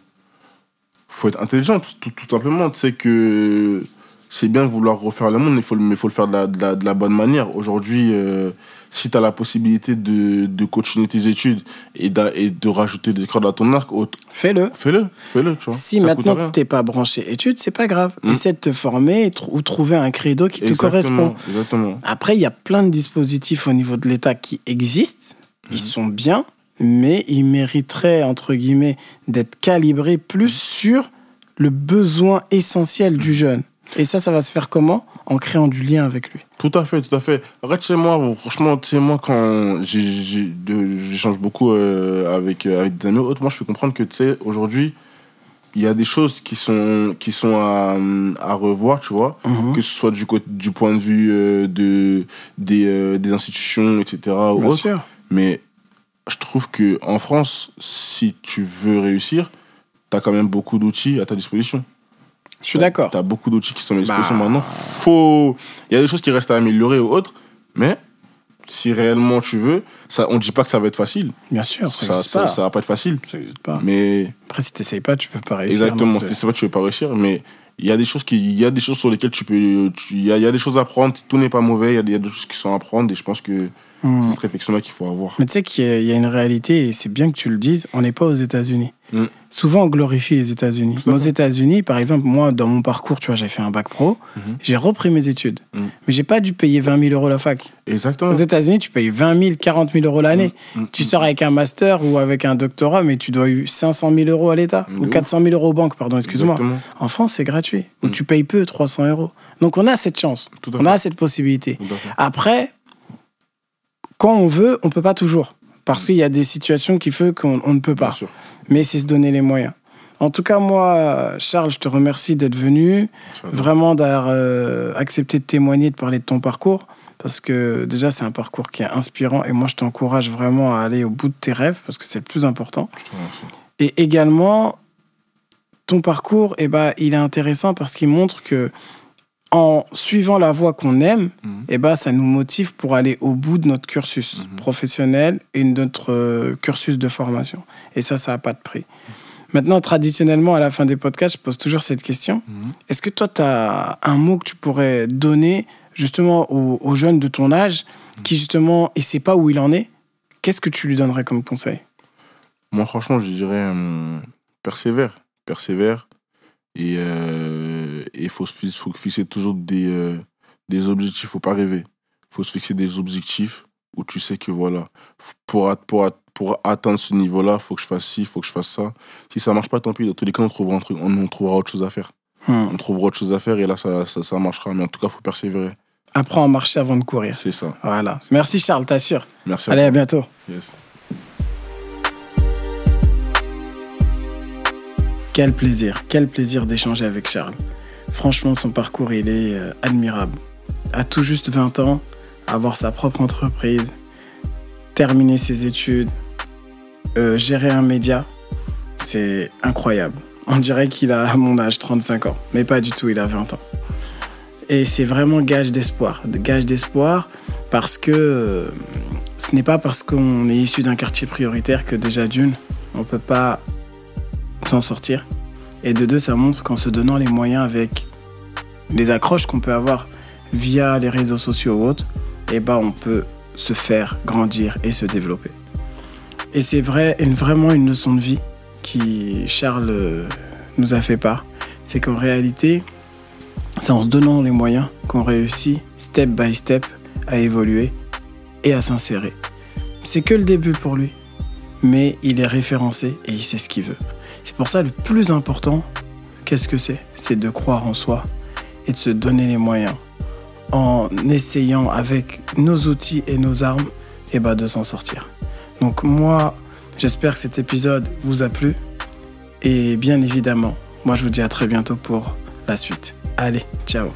faut être intelligent, tout, simplement. Tu sais que c'est bien de vouloir refaire le monde, mais il faut, le- mais faut le faire de la, de la, de la bonne manière. Aujourd'hui, euh, si tu as la possibilité de, de continuer tes études et, de rajouter des cordes à ton arc, Fais-le. fais-le, fais-le, tu vois. Si Ça maintenant rien. t'es pas branché études, c'est pas grave. Mm. Essaie de te former tr- ou trouver un credo qui te correspond. Exactement. Après, il y a plein de dispositifs au niveau de l'État qui existent. Ils sont bien, mais ils mériteraient, entre guillemets, d'être calibrés plus sur le besoin essentiel du jeune. Et ça, ça va se faire comment? En créant du lien avec lui. Tout à fait, tout à fait. Arrête, sais, moi, franchement, sais, moi, quand j'échange beaucoup euh, avec, euh, avec des amis autres, moi, je fais comprendre que, tu sais, aujourd'hui, il y a des choses qui sont, qui sont à, à revoir, tu vois, Mhm. que ce soit du, du point de vue euh, de, des, euh, des institutions, etc. Bien sûr. Mais je trouve que en France, si tu veux réussir, tu as quand même beaucoup d'outils à ta disposition. Je suis d'accord. Tu as beaucoup d'outils qui sont à disposition Bah. maintenant. Faut... Il y a des choses qui restent à améliorer ou autres, mais si réellement tu veux, ça, on ne dit pas que ça va être facile. Bien sûr, ça Ça, n'existe ça, ça va pas être facile. Ça existe pas. Mais Après, si t'essayes pas, tu peux pas réussir. exactement, non plus. c'est pas tu veux pas réussir, mais il y a des choses qui, il y a des choses sur lesquelles tu peux, tu- il y, a, il y a des choses à apprendre. Tout n'est pas mauvais. Il y, a des- il y a des choses qui sont à apprendre et je pense que Mhm. c'est cette réflexion-là qu'il faut avoir. Mais tu sais qu'il y, y a une réalité, et c'est bien que tu le dises, on n'est pas aux États-Unis. Mm. Souvent, on glorifie les États-Unis. Aux. États-Unis, par exemple, moi, dans mon parcours, tu vois, j'ai fait un bac pro, Mhm. j'ai repris mes études. Mm. Mais j'ai pas dû payer 20 000 euros la fac. Exactement. Aux États-Unis, tu payes 20 000, 40 000 euros l'année. Mm. Tu sors avec un master ou avec un doctorat, mais tu dois eu 500 000 euros à l'État. Ou ouf. 400 000 euros aux banques, pardon, excuse-moi. En France, c'est gratuit. Ou Mm. tu payes peu, 300 euros. Donc on a cette chance. On a cette possibilité. Après, quand on veut, on peut pas toujours. Parce qu'il y a des situations qui font qu'on on ne peut pas. Mais c'est se donner les moyens. En tout cas, moi, Charles, je te remercie d'être venu, vraiment d'avoir euh, accepté de témoigner, de parler de ton parcours. Parce que déjà, c'est un parcours qui est inspirant et moi, je t'encourage vraiment à aller au bout de tes rêves parce que c'est le plus important. Je te remercie. Et également, ton parcours, eh ben, il est intéressant parce qu'il montre que en suivant la voie qu'on aime, Mhm. eh ben, ça nous motive pour aller au bout de notre cursus Mhm. professionnel et de notre euh, cursus de formation. Et ça, ça n'a pas de prix. Maintenant, traditionnellement, à la fin des podcasts, je pose toujours cette question. Mhm. Est-ce que toi, tu as un mot que tu pourrais donner justement aux, aux jeunes de ton âge qui, justement, ne sait pas où il en est? Qu'est-ce que tu lui donnerais comme conseil? Moi, franchement, je dirais hum, persévère. Persévère. Et euh, il faut, se faut fixer toujours des, euh, des objectifs. faut pas rêver. faut se fixer des objectifs où tu sais que voilà, pour, pour, pour atteindre ce niveau-là, faut que je fasse ci, faut que je fasse ça. Si ça marche pas, tant pis. Dans tous les cas, on trouvera, un truc, on, on trouvera autre chose à faire. Hmm. On trouvera autre chose à faire et là, ça, ça, ça marchera. Mais en tout cas, faut persévérer. Apprends à marcher avant de courir. C'est ça. Voilà. Merci Charles, t'assures. Merci à Allez, à bientôt. Yes. Quel plaisir, quel plaisir d'échanger avec Charles. Franchement, son parcours, il est euh, admirable. À tout juste 20 ans, avoir sa propre entreprise, terminer ses études, euh, gérer un média, c'est incroyable. On dirait qu'il a à mon âge 35 ans, mais pas du tout, il a 20 ans. Et c'est vraiment gage d'espoir, gage d'espoir parce que euh, ce n'est pas parce qu'on est issu d'un quartier prioritaire que déjà d'une, on peut pas s'en sortir. Et de deux, ça montre qu'en se donnant les moyens avec les accroches qu'on peut avoir via les réseaux sociaux ou autres, eh ben on peut se faire grandir et se développer. Et c'est vrai, vraiment une leçon de vie qui Charles euh, nous a fait part. C'est qu'en réalité, c'est en se donnant les moyens qu'on réussit step by step à évoluer et à s'insérer. C'est que le début pour lui, mais il est référencé et il sait ce qu'il veut. C'est pour ça le plus important, qu'est-ce que c'est? C'est de croire en soi et de se donner les moyens en essayant avec nos outils et nos armes et bah, de s'en sortir. Donc moi, j'espère que cet épisode vous a plu et bien évidemment, moi je vous dis à très bientôt pour la suite. Allez, ciao